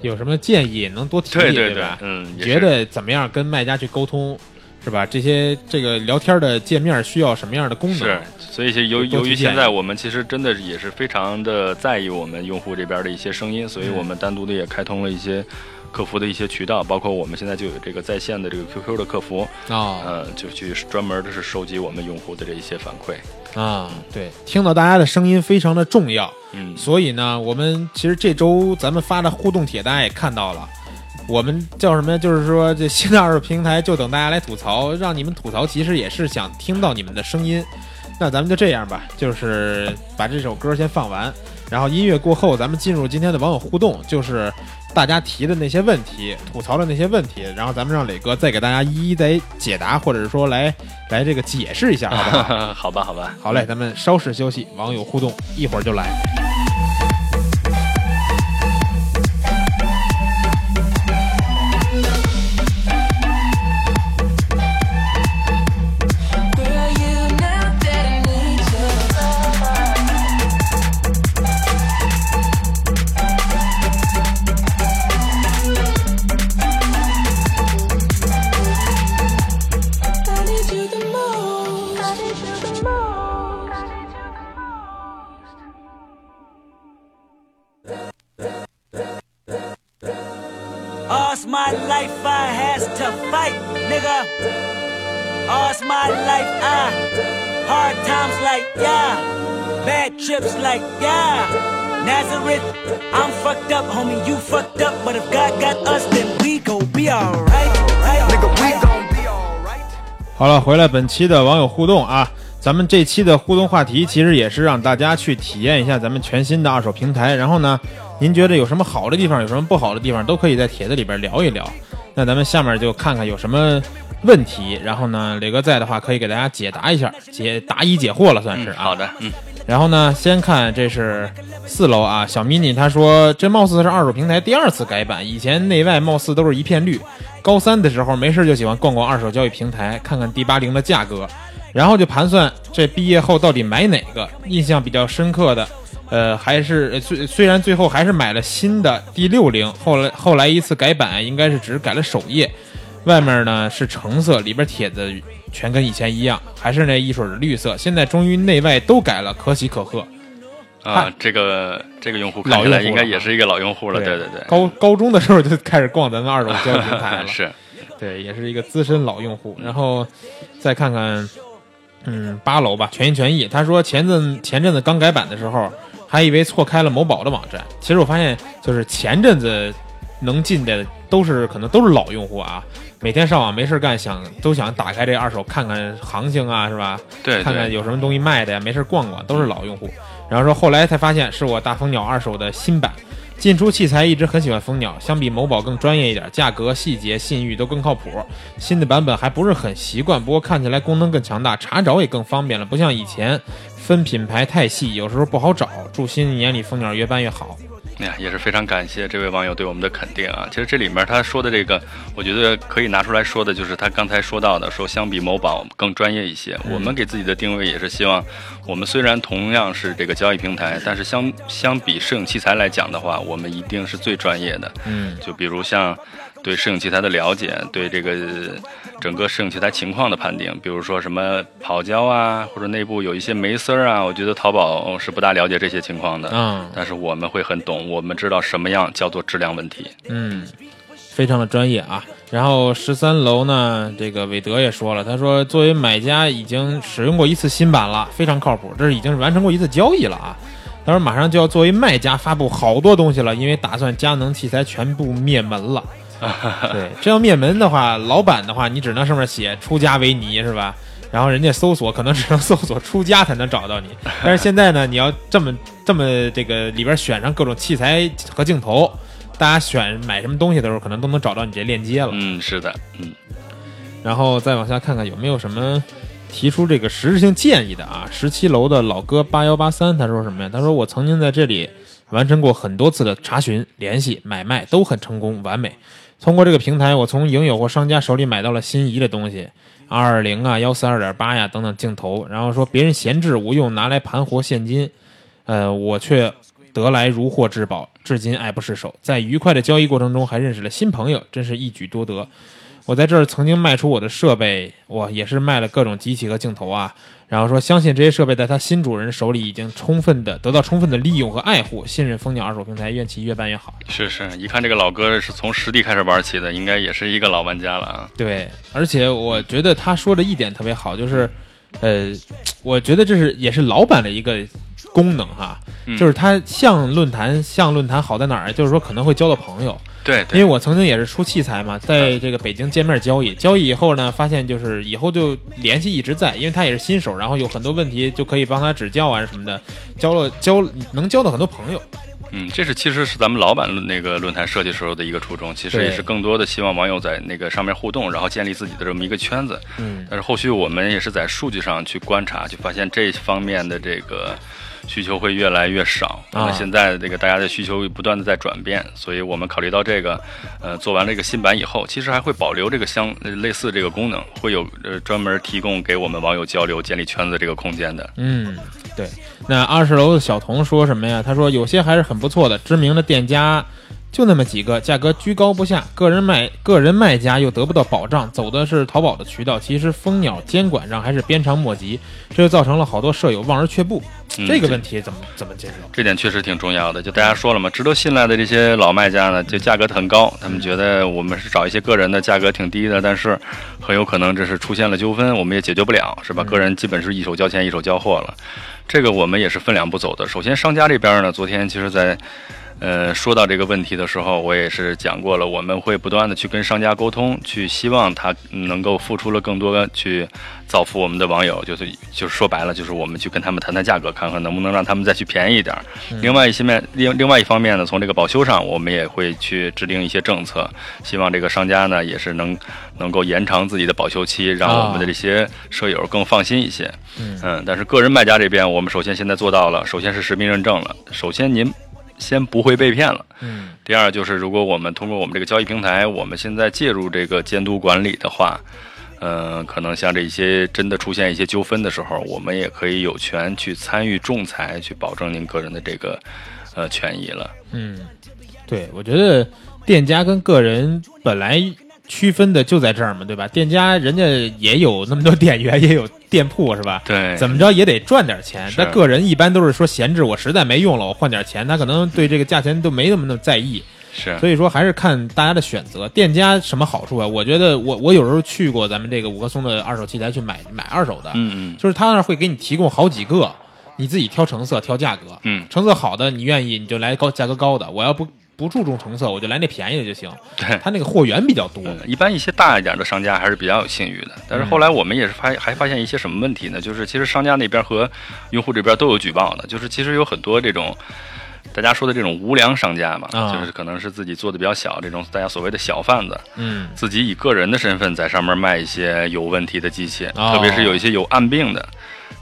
有什么建议能多提对对对吧？嗯，觉得怎么样跟卖家去沟通，是吧？这些这个聊天的界面需要什么样的功能？是，所以其实由由于现在我们其实真的也是非常的在意我们用户这边的一些声音，所以嗯我们单独的也开通了一些客服的一些渠道，包括我们现在就有这个在线的这个 QQ 的客服，啊呃，就去专门的是收集我们用户的这一些反馈。啊，对，听到大家的声音非常的重要。嗯，所以呢，我们其实这周咱们发的互动帖，大家也看到了。我们叫什么呀？就是说，这新的二手平台就等大家来吐槽，让你们吐槽，其实也是想听到你们的声音。那咱们就这样吧，就是把这首歌先放完，然后音乐过后，咱们进入今天的网友互动，就是大家提的那些问题、吐槽的那些问题，然后咱们让磊哥再给大家一一再解答，或者是说来来这个解释一下，好不好？(laughs) 好吧，好吧，好嘞，咱们稍事休息，网友互动一会儿就来。my life I has to fight, nigga. All's my life I hard times like yeah, bad trips like yeah. Nazareth, I'm fucked up, homie. You fucked up, but if God got us, then we gon' be alright. Nigga, we gon' be alright. 好了，回来本期的网友互动啊，咱们这期的互动话题其实也是让大家去体验一下咱们全新的二手平台。然后呢， 您觉得有什么好的地方，有什么不好的地方，都可以在帖子里边聊一聊。那咱们下面就看看有什么问题，然后呢，磊哥在的话可以给大家解答一下，解答疑解惑了，算是啊。嗯好的，嗯，然后呢，先看这是四楼啊，小 mini 他说这貌似是二手平台第二次改版，以前内外貌似都是一片绿。高三的时候没事就喜欢逛逛二手交易平台，看看 D 八零的价格，然后就盘算这毕业后到底买哪个。印象比较深刻的，呃，还是呃虽虽然最后还是买了新的 D 六零，后来后来一次改版应该是只改了首页，外面呢是橙色，里边帖子全跟以前一样，还是那一水绿色。现在终于内外都改了，可喜可贺。啊，这个这个用户老看起来用户了应该也是一个老用户了，对对对，高高中的时候就开始逛咱们二手交易平台了，(laughs) 是，对，也是一个资深老用户。然后再看看，嗯，八楼吧，全心全意。他说前阵前阵子刚改版的时候，还以为错开了某宝的网站，其实我发现就是前阵子能进的都是可能都是老用户啊，每天上网没事干，想都想打开这二手看看行情啊，是吧？对看看，有什么东西卖的呀，没事逛逛，都是老用户。然后说后来才发现是我大蜂鸟二手的新版，进出器材一直很喜欢蜂鸟，相比某宝更专业一点，价格、细节、信誉都更靠谱。新的版本还不是很习惯，不过看起来功能更强大，查找也更方便了，不像以前分品牌太细，有时候不好找。祝新一年里蜂鸟越办越好。哎呀，也是非常感谢这位网友对我们的肯定啊。其实这里面他说的这个，我觉得可以拿出来说的，就是他刚才说到的，说相比某宝更专业一些。我们给自己的定位也是希望，我们虽然同样是这个交易平台，但是相相比摄影器材来讲的话，我们一定是最专业的。嗯，就比如像对摄影器材的了解，对这个整个摄影器材情况的判定，比如说什么跑胶啊，或者内部有一些霉丝儿啊，我觉得淘宝是不大了解这些情况的。嗯但是我们会很懂，我们知道什么样叫做质量问题。嗯，非常的专业啊。然后十三楼呢，这个韦德也说了，他说作为买家已经使用过一次新版了，非常靠谱，这是已经是完成过一次交易了啊。他说马上就要作为卖家发布好多东西了，因为打算佳能器材全部灭门了。(laughs) 对，这要灭门的话，老板的话，你只能上面写出家为尼是吧？然后人家搜索可能只能搜索出家才能找到你。但是现在呢，你要这么这么这个里边选上各种器材和镜头，大家选买什么东西的时候，可能都能找到你这链接了。嗯，是的，嗯，然后再往下看看有没有什么提出这个实质性建议的啊？十七楼的老哥八幺八三他说什么呀？他说我曾经在这里完成过很多次的查询、联系、买卖，都很成功完美。通过这个平台，我从影友或商家手里买到了心仪的东西，二二零啊、幺四二点八呀等等镜头。然后说别人闲置无用，拿来盘活现金，呃，我却得来如获至宝，至今爱不释手。在愉快的交易过程中，还认识了新朋友，真是一举多得。我在这儿曾经卖出我的设备，我也是卖了各种机器和镜头啊。然后说，相信这些设备在他新主人手里已经充分的得到充分的利用和爱护，信任蜂鸟二手平台，愿其越办越好。是是，一看这个老哥是从实地开始玩起的，应该也是一个老玩家了啊。对，而且我觉得他说的一点特别好，就是，呃，我觉得这是也是老板的一个功能哈，嗯就是他像论坛，像论坛好在哪儿？就是说可能会交到朋友。对对，因为我曾经也是出器材嘛，在这个北京见面交易，交易以后呢，发现就是以后就联系一直在，因为他也是新手，然后有很多问题就可以帮他指教啊什么的，交了交能交到很多朋友。嗯，这是其实是咱们老板论那个论坛设计时候的一个初衷，其实也是更多的希望网友在那个上面互动，然后建立自己的这么一个圈子。嗯，但是后续我们也是在数据上去观察，就发现这方面的这个需求会越来越少。啊那现在这个大家的需求不断的在转变，所以我们考虑到这个，呃，做完这个新版以后，其实还会保留这个相呃类似这个功能，会有呃专门提供给我们网友交流、建立圈子这个空间的。嗯，对。那二十楼的小童说什么呀？他说有些还是很不错的，知名的店家就那么几个，价格居高不下，个人卖个人卖家又得不到保障，走的是淘宝的渠道。其实蜂鸟监管上还是鞭长莫及，这就造成了好多舍友望而却步。嗯这个问题怎么怎么解决？这点确实挺重要的。就大家说了嘛，值得信赖的这些老卖家呢，就价格很高，他们觉得我们是找一些个人的价格挺低的，但是很有可能这是出现了纠纷，我们也解决不了，是吧？个人基本是一手交钱一手交货了，这个我们也是分两步走的。首先，商家这边呢，昨天其实在。呃，说到这个问题的时候，我也是讲过了，我们会不断的去跟商家沟通，去希望他能够付出了更多去造福我们的网友，就是就是说白了，就是我们去跟他们谈谈价格，看看能不能让他们再去便宜一点儿。另外一些面，另另外一方面呢，从这个保修上，我们也会去制定一些政策，希望这个商家呢也是能能够延长自己的保修期，让我们的这些舍友更放心一些。嗯但是个人卖家这边，我们首先现在做到了，首先是实名认证了，首先您先不会被骗了。嗯第二就是，如果我们通过我们这个交易平台，我们现在介入这个监督管理的话，嗯、可能像这些真的出现一些纠纷的时候，我们也可以有权去参与仲裁，去保证您个人的这个呃权益了。嗯，对，我觉得店家跟个人本来区分的就在这儿嘛，对吧？店家人家也有那么多店员，也有店铺，是吧？对，怎么着也得赚点钱。他个人一般都是说闲置，我实在没用了，我换点钱，他可能对这个价钱都没那么在意。是所以说还是看大家的选择。店家什么好处啊？我觉得我我有时候去过咱们这个五棵松的二手器材去买买二手的，嗯嗯就是他那儿会给你提供好几个，你自己挑成色挑价格，嗯，成色好的你愿意你就来高价格高的，我要不不注重成色，我就来那便宜的就行。对。他那个货源比较多，嗯，一般一些大一点的商家还是比较有信誉的，但是后来我们也是发还发现一些什么问题呢？就是其实商家那边和用户这边都有举报的，就是其实有很多这种大家说的这种无良商家嘛，啊就是可能是自己做的比较小，这种大家所谓的小贩子，嗯自己以个人的身份在上面卖一些有问题的机器，哦特别是有一些有暗病的。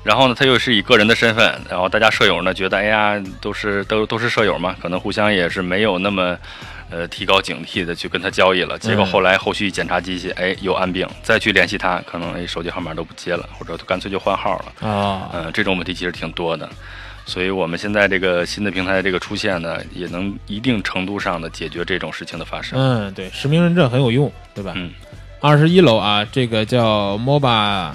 然后呢，他又是以个人的身份，然后大家舍友呢觉得，哎呀，都是都都是舍友嘛，可能互相也是没有那么，呃，提高警惕的去跟他交易了。结果后来后续检查机器，哎，有暗病，再去联系他，可能哎手机号码都不接了，或者干脆就换号了。啊嗯、这种问题其实挺多的。所以我们现在这个新的平台的这个出现呢，也能一定程度上的解决这种事情的发生。嗯，对，实名认证很有用，对吧？嗯，二十一楼啊，这个叫 MOBA，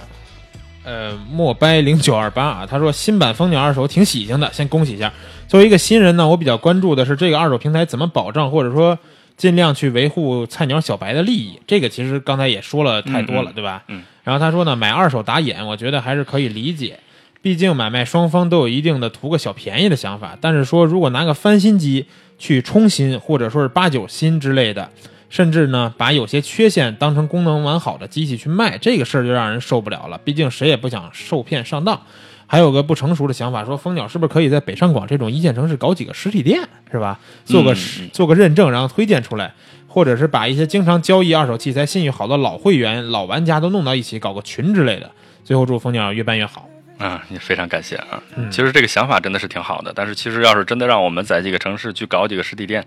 呃，莫掰零九二八啊，他说新版蜂鸟二手挺喜庆的，先恭喜一下。作为一个新人呢，我比较关注的是这个二手平台怎么保障，或者说尽量去维护菜鸟小白的利益。这个其实刚才也说了太多了，对吧？嗯。然后他说呢，买二手打眼，我觉得还是可以理解，毕竟买卖双方都有一定的图个小便宜的想法。但是说如果拿个翻新机去冲新，或者说是八九新之类的。甚至呢把有些缺陷当成功能完好的机器去卖，这个事儿就让人受不了了。毕竟谁也不想受骗上当。还有个不成熟的想法，说蜂鸟是不是可以在北上广这种一线城市搞几个实体店，是吧？做个、嗯做个认证，然后推荐出来，或者是把一些经常交易二手器材、信誉好的老会员、老玩家都弄到一起，搞个群之类的。最后祝蜂鸟越办越好。啊，也非常感谢啊。嗯其实这个想法真的是挺好的，但是其实要是真的让我们在这个城市去搞几个实体店，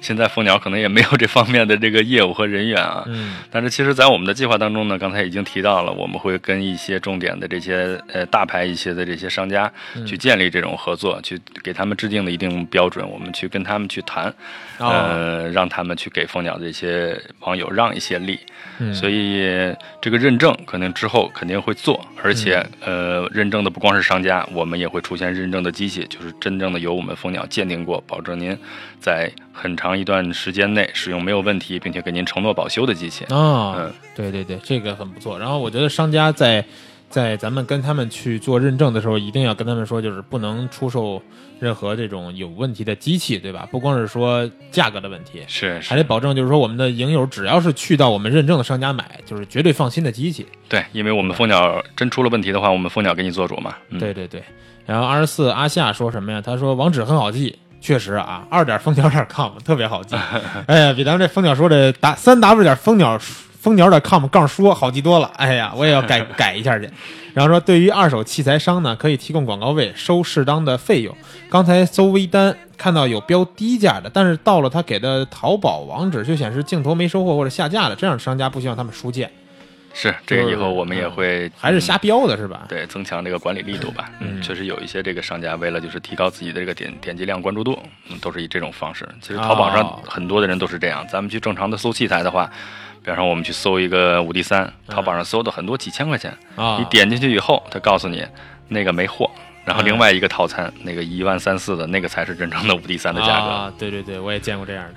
现在蜂鸟可能也没有这方面的这个业务和人员啊。嗯但是其实，在我们的计划当中呢，刚才已经提到了，我们会跟一些重点的这些呃大牌一些的这些商家嗯去建立这种合作，去给他们制定的一定标准，我们去跟他们去谈，哦呃，让他们去给蜂鸟的一些网友让一些利。嗯，所以这个认证可能之后肯定会做，而且、嗯呃，认证的不光是商家，我们也会出现认证的机器，就是真正的由我们蜂鸟鉴定过，保证您在很长一段时间内使用没有问题，并且给您承诺保修的机器。啊、嗯对对对，这个很不错。然后我觉得商家在在咱们跟他们去做认证的时候，一定要跟他们说，就是不能出售任何这种有问题的机器，对吧？不光是说价格的问题，是还得保证就是说我们的影友只要是去到我们认证的商家买，就是绝对放心的机器。对，因为我们蜂鸟真出了问题的话，我们蜂鸟给你做主嘛。嗯、对对对。然后二十四阿夏说什么呀？他说网址很好记。确实啊，二点蜂鸟点 com 特别好记，(laughs) 哎呀，比咱们这蜂鸟说的打三 w 点蜂鸟蜂鸟点 com 杠说好记多了。哎呀，我也要改 (laughs) 改一下去。然后说，对于二手器材商呢，可以提供广告位，收适当的费用。刚才搜微单看到有标低价的，但是到了他给的淘宝网址，却显示镜头没收货或者下架了，这样商家不希望他们出件，是这个以后我们也会还是瞎标的是吧？对，增强这个管理力度吧。嗯确实有一些这个商家为了就是提高自己的这个点点击量、关注度，嗯，都是以这种方式。其实淘宝上哦很多的人都是这样。咱们去正常的搜器材的话，比方说我们去搜一个五 D 三，淘宝上搜的很多几千块钱，啊，你点进去以后，他告诉你那个没货，然后嗯另外一个套餐那个一万三四的那个才是真正的五 D 三的价格。啊，对对对，我也见过这样的。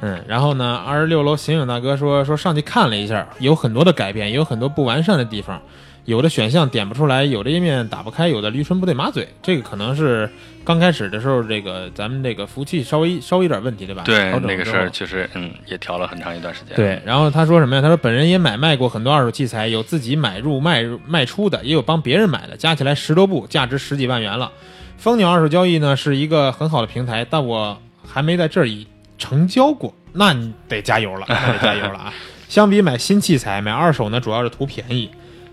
嗯，然后呢，二十六楼刑警大哥说说上去看了一下，有很多的改变，也有很多不完善的地方，有的选项点不出来，有的页面打不开，有的驴唇不对马嘴。这个可能是刚开始的时候，这个咱们这个服务器稍微稍微有点问题，对吧？对那个事儿确实，嗯，也调了很长一段时间。对，然后他说什么呀？他说本人也买卖过很多二手器材，有自己买入卖入卖出的，也有帮别人买的，加起来十多部，价值十几万元了。蜂鸟二手交易呢是一个很好的平台，但我还没在这里成交过，那你得加油了，那得加油了啊！(laughs) 相比买新器材，买二手呢主要是图便宜。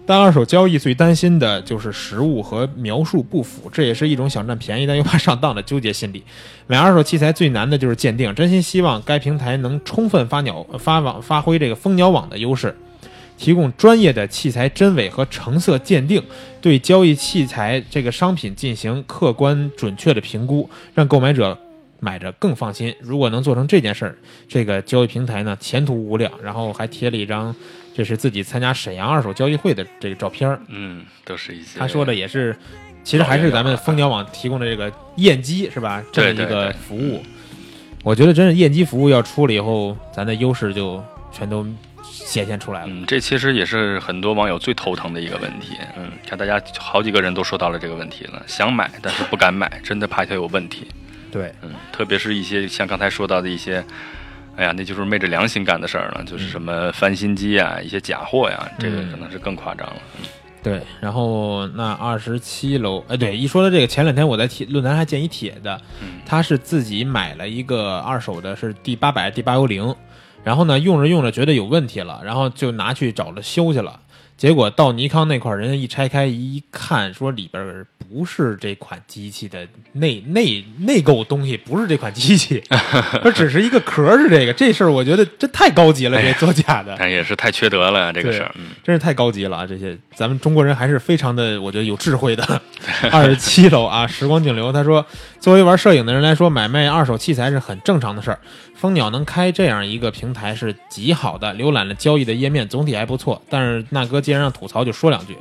但二手交易最担心的就是实物和描述不符，这也是一种想占便宜但又怕上当的纠结心理。买二手器材最难的就是鉴定，真心希望该平台能充分发鸟发网发挥这个蜂鸟网的优势，提供专业的器材真伪和成色鉴定，对交易器材这个商品进行客观准确的评估，让购买者买着更放心。如果能做成这件事儿，这个交易平台呢前途无量。然后还贴了一张，这是自己参加沈阳二手交易会的这个照片儿。嗯，都是一些他说的也是，其实还是咱们蜂鸟网提供的这个验机是吧？这么一个对对对服务。我觉得真是验机服务要出了以后，咱的优势就全都显现出来了。嗯，这其实也是很多网友最头疼的一个问题。嗯，看大家好几个人都说到了这个问题了，想买但是不敢买，真的怕它有问题。对，嗯，特别是一些像刚才说到的一些，哎呀，那就是昧着良心干的事儿了，就是什么翻新机啊，一些假货呀，这个嗯可能是更夸张了。对，然后那二十七楼，哎，对，一说到这个，前两天我在帖论坛还见一帖的，嗯他是自己买了一个二手的，是 D 八百、D 八幺零，然后呢用着用着觉得有问题了，然后就拿去找了修去了。结果到尼康那块儿，人家一拆开一看，说里边儿不是这款机器的内内内购东西，不是这款机器，(laughs) 它只是一个壳是这个。这事儿我觉得这太高级了，这做假的。但也是太缺德了呀，这个事儿。嗯，真是太高级了啊！这些咱们中国人还是非常的，我觉得有智慧的。(laughs) 二十七楼啊，时光静流他说，作为玩摄影的人来说，买卖二手器材是很正常的事儿。蜂鸟能开这样一个平台是极好的，浏览了交易的页面总体还不错。但是那哥既然让吐槽，就说两句。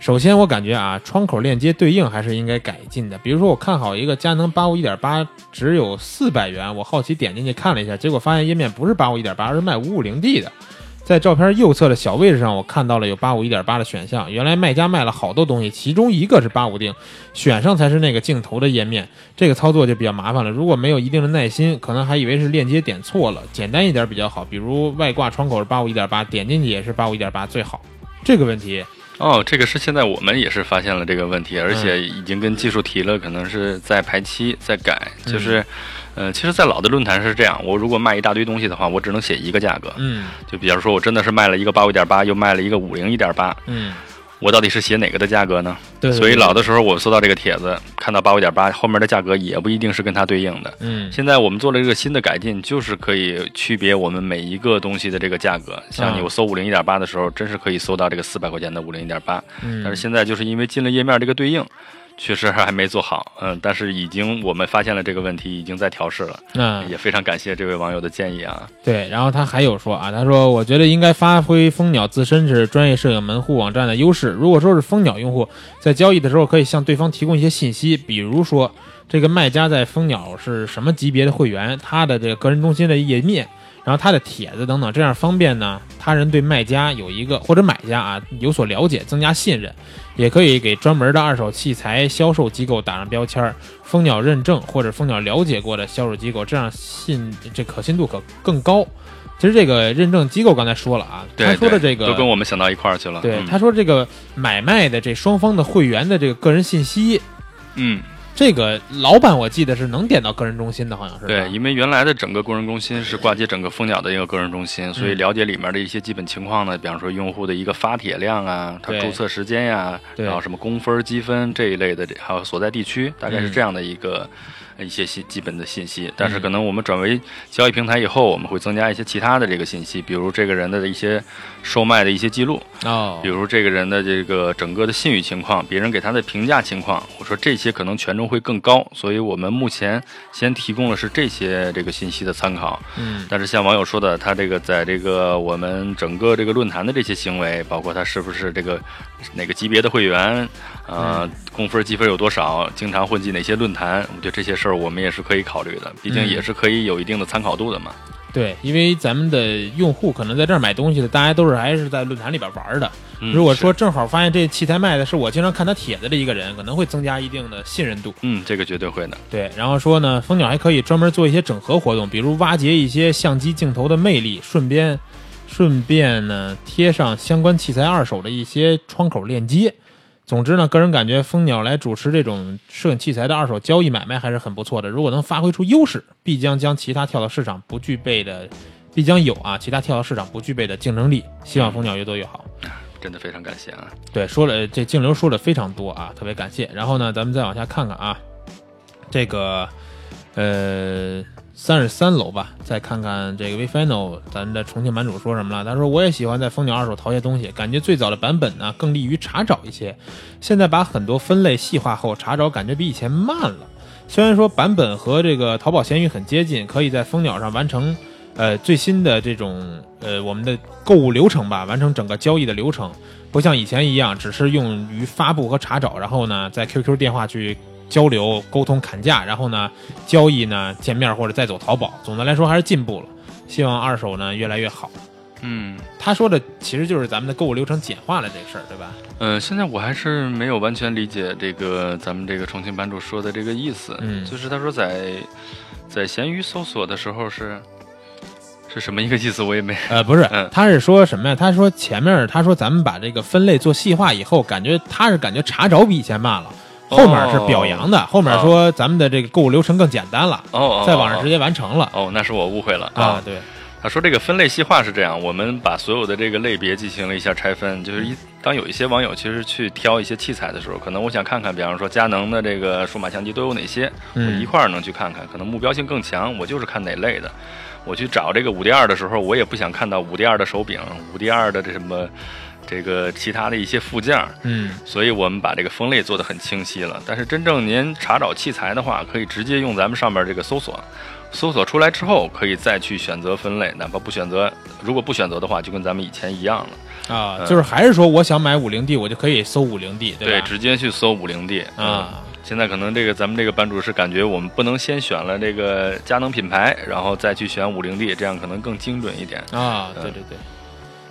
首先，我感觉啊，窗口链接对应还是应该改进的。比如说，我看好一个佳能八五一点八，只有四百元，我好奇点进去看了一下，结果发现页面不是八五一点八，而是卖五五零 D 的。在照片右侧的小位置上，我看到了有八五一点八的选项。原来卖家卖了好多东西，其中一个是八五定，选上才是那个镜头的页面。这个操作就比较麻烦了。如果没有一定的耐心，可能还以为是链接点错了。简单一点比较好，比如外挂窗口是八五一点八，点进去也是八五一点八最好。这个问题，哦，这个是现在我们也是发现了这个问题，而嗯且已经跟技术提了，可能是在排期在改，嗯就是。呃，其实，在老的论坛是这样，我如果卖一大堆东西的话，我只能写一个价格。嗯就比方说，我真的是卖了一个八五点八，又卖了一个五零一点八，嗯，我到底是写哪个的价格呢？对。所以老的时候，我搜到这个帖子，看到八五点八，后面的价格也不一定是跟它对应的。嗯现在我们做了一个新的改进，就是可以区别我们每一个东西的这个价格。像你啊我搜五零一点八的时候，真是可以搜到这个四百块钱的五零一点八。嗯，但是现在就是因为进了页面这个对应，确实还没做好。嗯，但是已经我们发现了这个问题，已经在调试了。那也非常感谢这位网友的建议啊。对，然后他还有说啊，他说我觉得应该发挥蜂鸟自身是专业摄影门户网站的优势。如果说是蜂鸟用户在交易的时候，可以向对方提供一些信息，比如说这个卖家在蜂鸟是什么级别的会员，他的这个个人中心的页面，然后他的帖子等等，这样方便呢他人对卖家有一个或者买家啊有所了解，增加信任。也可以给专门的二手器材销售机构打上标签儿，蜂鸟认证或者蜂鸟了解过的销售机构，这样信这可信度可更高。其实这个认证机构刚才说了啊，对，他说的这个都跟我们想到一块儿去了。对，嗯他说这个买卖的这双方的会员的这个个人信息，嗯，这个老板我记得是能点到个人中心的，好像是对，因为原来的整个个人中心是挂接整个蜂鸟的一个个人中心，所以嗯。了解里面的一些基本情况呢，比方说用户的一个发帖量啊，他注册时间呀、对。然后什么工分、积分这一类的，还有所在地区，大概是嗯。这样的一个。一些信基本的信息，但是嗯。可能我们转为交易平台以后，我们会增加一些其他的这个信息，比如这个人的一些售卖的一些记录，哦。比，如这个人的这个整个的信誉情况，别人给他的评价情况，我说这些可能权重会更高，所以我们目前先提供的是这些这个信息的参考。嗯。但是像网友说的，他这个在这个我们整个这个论坛的这些行为，包括他是不是这个哪个级别的会员，呃，公分积分有多少，经常混迹哪些论坛，我觉得这些事儿我们也是可以考虑的，毕竟嗯也是可以有一定的参考度的嘛。对，因为咱们的用户可能在这儿买东西的，大家都是还是在论坛里边玩的。嗯如果说正好发现这器材卖的是我经常看他帖子的一个人，可能会增加一定的信任度。嗯，这个绝对会的。对，然后说呢，蜂鸟还可以专门做一些整合活动，比如挖掘一些相机镜头的魅力，顺便顺便呢贴上相关器材二手的一些窗口链接。总之呢，个人感觉蜂鸟来主持这种摄影器材的二手交易买卖还是很不错的。如果能发挥出优势，必将将其他跳蚤市场不具备的，必将有啊其他跳蚤市场不具备的竞争力。希望蜂鸟越多越好。真的非常感谢啊！对，说了这静流说的非常多啊，特别感谢。然后呢，咱们再往下看看啊，这个呃三十三楼吧，再看看这个 v final，咱的重庆版主说什么了？他说我也喜欢在蜂鸟二手淘些东西，感觉最早的版本呢更利于查找一些，现在把很多分类细化后，查找感觉比以前慢了。虽然说版本和这个淘宝闲鱼很接近，可以在蜂鸟上完成呃最新的这种呃我们的购物流程吧，完成整个交易的流程，不像以前一样只是用于发布和查找，然后呢在 QQ 电话去交流、沟通、砍价，然后呢交易呢见面或者再走淘宝。总的来说还是进步了，希望二手呢越来越好。嗯。他说的其实就是咱们的购物流程简化了这个事儿，对吧？呃，现在我还是没有完全理解这个咱们这个重庆版主说的这个意思。嗯就是他说在在闲鱼搜索的时候是是什么一个意思，我也没。(laughs) 呃，不是嗯，他是说什么呀？他说前面他说咱们把这个分类做细化以后，感觉他是感觉查找比以前慢了。后面是表扬的，后面说咱们的这个购物流程更简单了，哦哦，在网上直接完成了哦，那是我误会了啊。对，他说这个分类细化是这样，我们把所有的这个类别进行了一下拆分，就是一当有一些网友其实去挑一些器材的时候，可能我想看看，比方说佳能的这个数码相机都有哪些，我嗯一块儿能去看看，可能目标性更强，我就是看哪类的。我去找这个五 D 二的时候，我也不想看到五 D 二的手柄、五 D 二的这什么这个其他的一些附件，嗯所以我们把这个分类做得很清晰了。但是真正您查找器材的话，可以直接用咱们上面这个搜索，搜索出来之后，可以再去选择分类。哪怕不选择，如果不选择的话，就跟咱们以前一样了。啊，嗯就是还是说我想买五零 D，我就可以搜五零 D，对？直接去搜五零 D 啊。现在可能这个咱们这个版主是感觉我们不能先选了这个佳能品牌，然后再去选五零 D，这样可能更精准一点。啊，嗯对对对。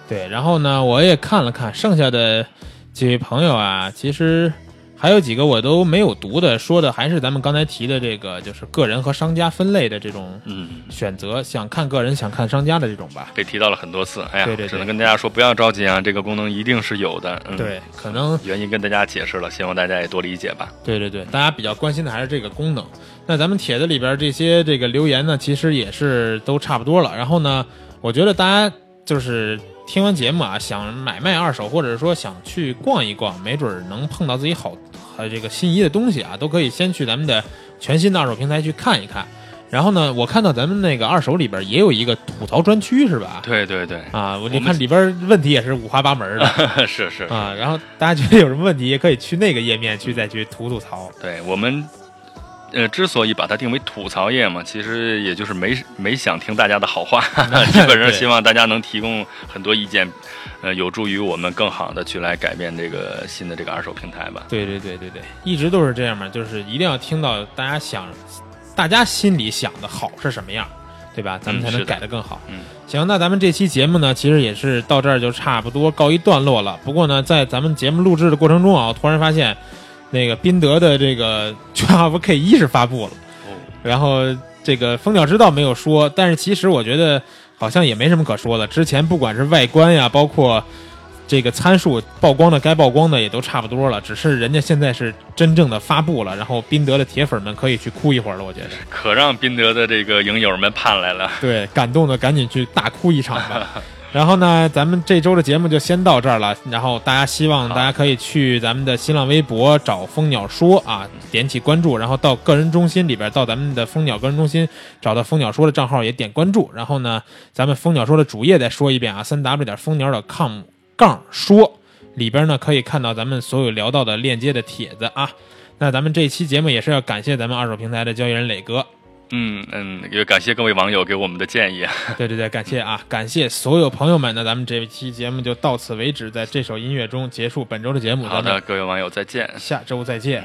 对，然后呢，我也看了看剩下的几位朋友啊，其实还有几个我都没有读的，说的还是咱们刚才提的这个，就是个人和商家分类的这种嗯，选择，想看个人，想看商家的这种吧。被提到了很多次。哎呀，对对对只能跟大家说不要着急啊，这个功能一定是有的。嗯，，对，可能原因跟大家解释了，希望大家也多理解吧。对对对，大家比较关心的还是这个功能。那咱们帖子里边这些这个留言呢，其实也是都差不多了。然后呢，我觉得大家就是听完节目啊，想买卖二手，或者是说想去逛一逛，没准儿能碰到自己好呃这个心仪的东西啊，都可以先去咱们的全新的二手平台去看一看。然后呢，我看到咱们那个二手里边也有一个吐槽专区，是吧？(laughs) 对对对，啊，我看里边问题也是五花八门的 (laughs) 是是，啊。然后大家觉得有什么问题，也可以去那个页面去再去吐吐槽。对我们。呃，之所以把它定为吐槽业嘛，其实也就是没没想听大家的好话，(laughs) 基本上希望大家能提供很多意见，呃，有助于我们更好的去来改变这个新的这个二手平台吧。对对对对对，一直都是这样嘛，就是一定要听到大家想，大家心里想的好是什么样，对吧？咱们才能改得更好。嗯，行，那咱们这期节目呢，其实也是到这儿就差不多告一段落了。不过呢，在咱们节目录制的过程中啊，我突然发现，那个宾得的这个 (laughs) Drive K 一是发布了，哦，然后这个蜂鸟之道没有说，但是其实我觉得好像也没什么可说的。之前不管是外观呀，包括这个参数曝光的该曝光的也都差不多了，只是人家现在是真正的发布了，然后宾得的铁粉们可以去哭一会儿了，我觉得。可让宾得的这个影友们盼来了。对，感动的赶紧去大哭一场吧。(laughs) 然后呢，咱们这周的节目就先到这儿了。然后大家希望大家可以去咱们的新浪微博找蜂鸟说啊，点起关注，然后到个人中心里边，到咱们的蜂鸟个人中心找到蜂鸟说的账号也点关注。然后呢，咱们蜂鸟说的主页再说一遍啊，三 w 点蜂鸟点 com 杠说里边呢可以看到咱们所有聊到的链接的帖子啊。那咱们这期节目也是要感谢咱们二手平台的交易人磊哥，嗯嗯，也感谢各位网友给我们的建议。(laughs) 对对对，感谢啊，感谢所有朋友们。那咱们这期节目就到此为止，在这首音乐中结束本周的节目。好的，各位网友再见。下周再见。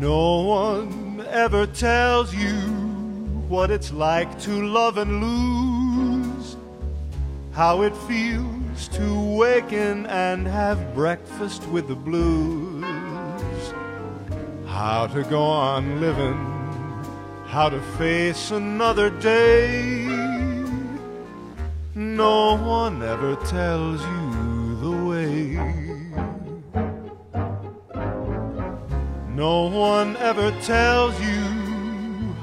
No one ever tells you what it's like to love and lose, how it feels to waken and have breakfast with the blues, how to go on living, how to face another day. No one ever tells you No one ever tells you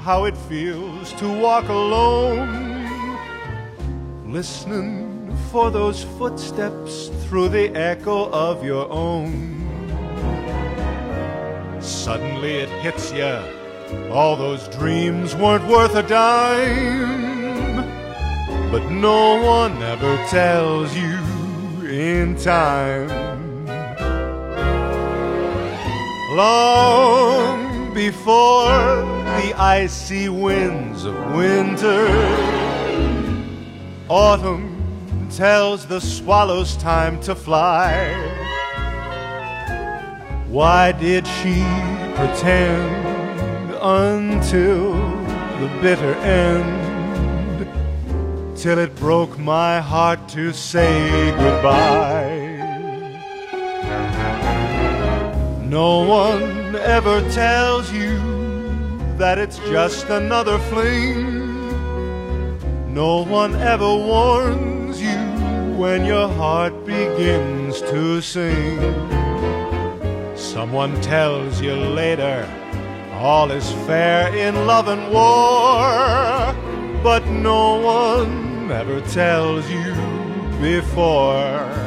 how it feels to walk alone, listening for those footsteps through the echo of your own. Suddenly it hits you, all those dreams weren't worth a dime, but no one ever tells you in time. Long before the icy winds of winter, autumn tells the swallows time to fly. Why did she pretend until the bitter end? Till it broke my heart to say goodbye. No one ever tells you that it's just another fling. No one ever warns you when your heart begins to sing. Someone tells you later all is fair in love and war, but no one ever tells you before.